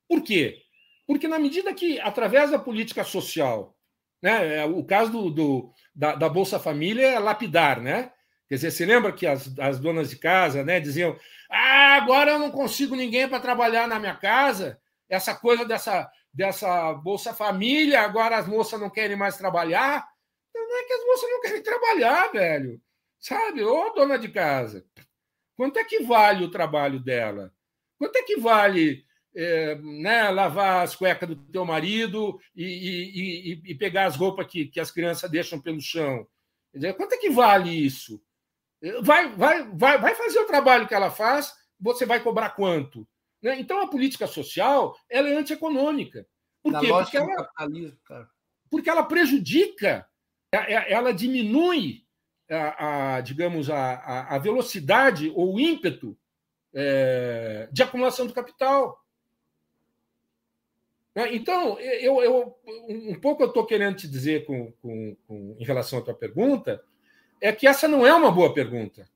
Por quê? Porque, na medida que, através da política social, né, é, o caso do, do da, da, Bolsa Família é lapidar, né? Quer dizer, você lembra que as, as donas de casa né, diziam: ah, agora eu não consigo ninguém para trabalhar na minha casa? Essa coisa dessa, dessa Bolsa Família, agora as moças não querem mais trabalhar. Não é que as moças não querem trabalhar, velho. Sabe? Ô, dona de casa, quanto é que vale o trabalho dela? Quanto é que vale é, né, lavar as cuecas do teu marido e, e, e, e pegar as roupas que, que as crianças deixam pelo chão? Dizer, quanto é que vale isso? Vai, vai, vai, vai fazer o trabalho que ela faz, você vai cobrar quanto? Né? Então a política social ela é antieconômica. Por quê? Porque ela, porque ela prejudica, ela diminui a, a digamos, a, a, velocidade ou o ímpeto é, de acumulação do capital. Né? Então, eu, eu, um pouco eu estou querendo te dizer com, com, com, em relação à tua pergunta, é que essa não é uma boa pergunta.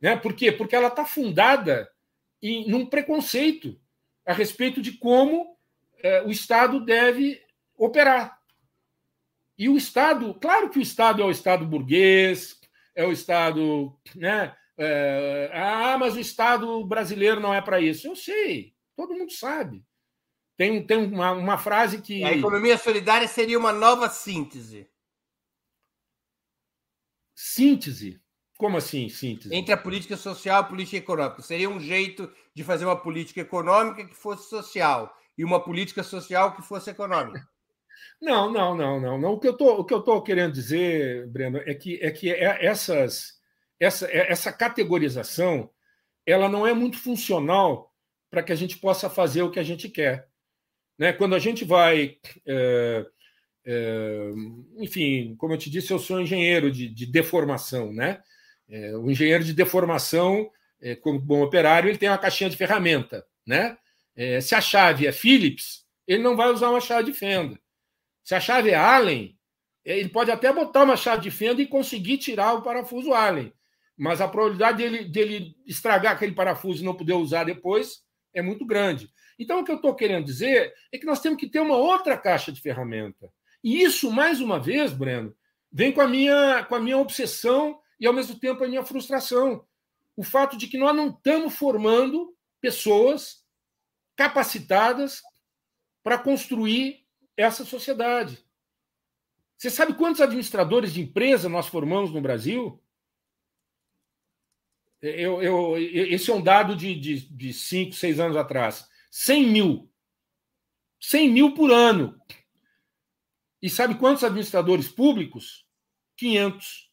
Né? Por quê? Porque ela está fundada em num preconceito a respeito de como é, o Estado deve operar. E o Estado, claro que o Estado é o Estado burguês, é o Estado. Né, é, ah, mas o Estado brasileiro não é para isso. Eu sei, todo mundo sabe. Tem, tem uma, uma frase que. A economia solidária seria uma nova síntese. Síntese? Como assim, síntese? Entre a política social e a política econômica. Seria um jeito de fazer uma política econômica que fosse social e uma política social que fosse econômica. [LAUGHS] Não, não, não, não, não. O que eu tô, o que eu tô querendo dizer, Breno, é que é que é essas essa é, essa categorização ela não é muito funcional para que a gente possa fazer o que a gente quer. Né? Quando a gente vai. É, é, enfim, como eu te disse, eu sou engenheiro de, de deformação. Né? É, o engenheiro de deformação, é, como bom operário, ele tem uma caixinha de ferramenta. Né? É, se a chave é Phillips, ele não vai usar uma chave de fenda. Se a chave é Allen, ele pode até botar uma chave de fenda e conseguir tirar o parafuso Allen. Mas a probabilidade dele, dele estragar aquele parafuso e não poder usar depois é muito grande. Então, o que eu estou querendo dizer é que nós temos que ter uma outra caixa de ferramenta. E isso, mais uma vez, Breno, vem com a minha, com a minha obsessão e, ao mesmo tempo, a minha frustração. O fato de que nós não estamos formando pessoas capacitadas para construir essa sociedade. Você sabe quantos administradores de empresa nós formamos no Brasil? Eu, eu, esse é um dado de, de, de cinco, seis anos atrás. 100 mil. 100 mil por ano. E sabe quantos administradores públicos? 500.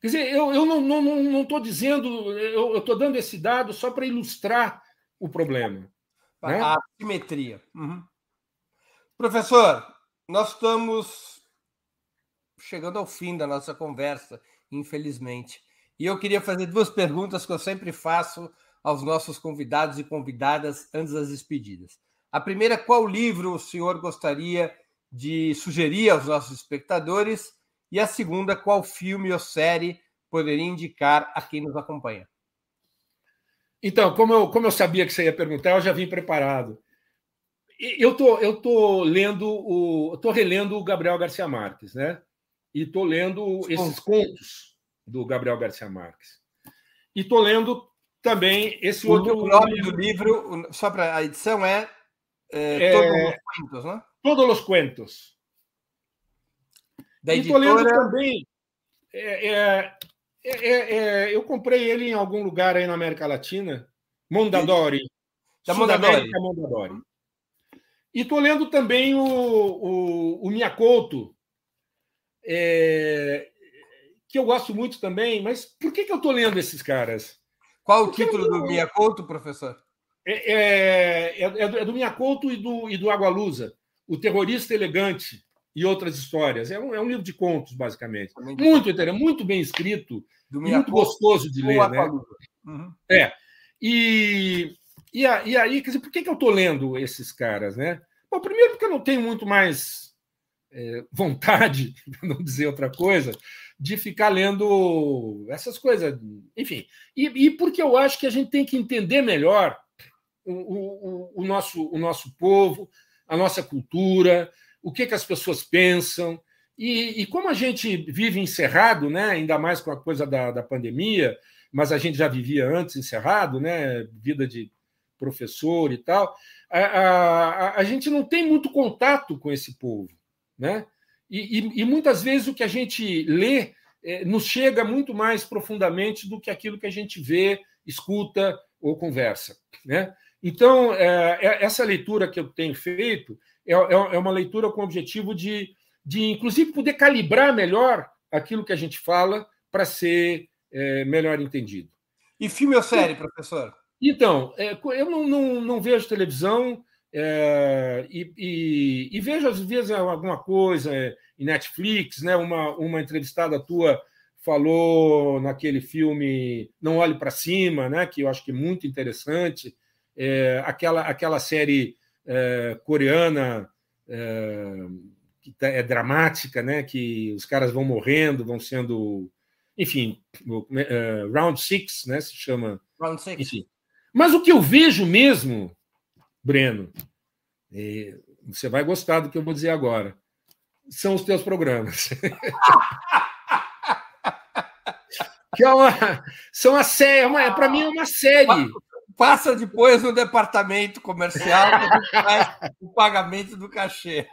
Quer dizer, eu, eu não estou não, não, não dizendo, eu estou dando esse dado só para ilustrar o problema. A né? assimetria. Uhum. Professor, nós estamos chegando ao fim da nossa conversa, infelizmente. E eu queria fazer duas perguntas que eu sempre faço aos nossos convidados e convidadas antes das despedidas. A primeira, qual livro o senhor gostaria de sugerir aos nossos espectadores? E a segunda, qual filme ou série poderia indicar a quem nos acompanha? Então, como eu, como eu sabia que você ia perguntar, eu já vim preparado. Eu tô, eu tô lendo o, tô relendo o Gabriel Garcia Marques, né? E tô lendo esses contos do Gabriel Garcia Marques. E tô lendo também esse o outro. O nome livro, do livro, só para a edição, é, é, é Todos os Cuentos, né? Todos os Cuentos. Da e estou lendo também. É, é, é, é, eu comprei ele em algum lugar aí na América Latina, Mondadori. Da Mondadori. Mondadori. E estou lendo também o, o, o Miyakoto, que eu gosto muito também, mas por que, que eu estou lendo esses caras? Qual o título do Miyakoto, professor? É, é, é, é do Miyakoto e do, e do Agualusa, O Terrorista Elegante e Outras Histórias. É um, é um livro de contos, basicamente. Muito interessante, muito bem escrito, muito gostoso de ler. Né? Uhum. É. E, e, e, aí, quer dizer, por que, que eu estou lendo esses caras? Né? Bom, primeiro porque eu não tenho muito mais é, vontade, [LAUGHS] para não dizer outra coisa, de ficar lendo essas coisas, enfim. E, e, porque eu acho que a gente tem que entender melhor o, o, o, nosso, o nosso povo, a nossa cultura, o que, que as pessoas pensam. E, e, como a gente vive encerrado, né, ainda mais com a coisa da, da pandemia, mas a gente já vivia antes encerrado, né, vida de professor e tal, a, a, a gente não tem muito contato com esse povo. Né? E, e, e muitas vezes o que a gente lê é, nos chega muito mais profundamente do que aquilo que a gente vê, escuta ou conversa. Né? Então, é, é, essa leitura que eu tenho feito é, é, é uma leitura com o objetivo de, de, inclusive, poder calibrar melhor aquilo que a gente fala para ser é, melhor entendido. E filme ou série, professor? Então, eu não, não, não, vejo televisão é, e, e, e, vejo, às vezes, alguma coisa em Netflix, né? Uma, uma entrevistada tua falou naquele filme Não Olhe para Cima, né? que eu acho que é muito interessante. É, aquela, aquela série é, coreana é, que tá, é dramática, né? que os caras vão morrendo, vão sendo. Enfim, é, Round Six, né? se chama. Round Six. Enfim, mas o que eu vejo mesmo, Breno, você vai gostar do que eu vou dizer agora, são os teus programas. [LAUGHS] que é uma, são a série, é para mim é uma série. Passa depois no departamento comercial o pagamento do cachê.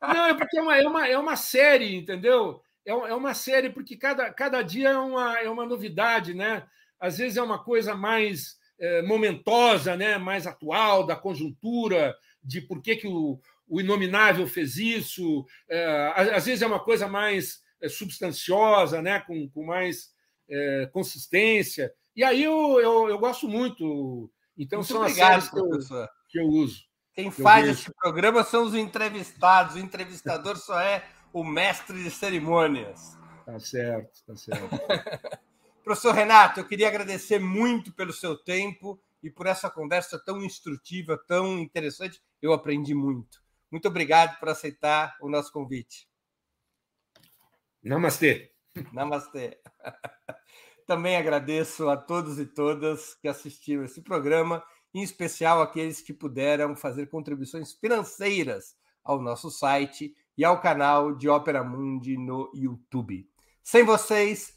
Não, é porque é uma, é uma, é uma série, entendeu? É, é uma série porque cada, cada dia é uma, é uma novidade, né? Às vezes é uma coisa mais momentosa, né, mais atual, da conjuntura, de por que, que o, o inominável fez isso. É, às vezes é uma coisa mais é, substanciosa, né, com, com mais é, consistência. E aí eu, eu, eu gosto muito. Então muito são obrigado, as séries que eu, que eu uso. Quem faz esse programa são os entrevistados. O entrevistador só é o mestre de cerimônias. Tá certo, tá certo. [LAUGHS] Professor Renato, eu queria agradecer muito pelo seu tempo e por essa conversa tão instrutiva, tão interessante. Eu aprendi muito. Muito obrigado por aceitar o nosso convite. Namastê. Namastê. [LAUGHS] Também agradeço a todos e todas que assistiram esse programa, em especial aqueles que puderam fazer contribuições financeiras ao nosso site e ao canal de Ópera Mundi no YouTube. Sem vocês,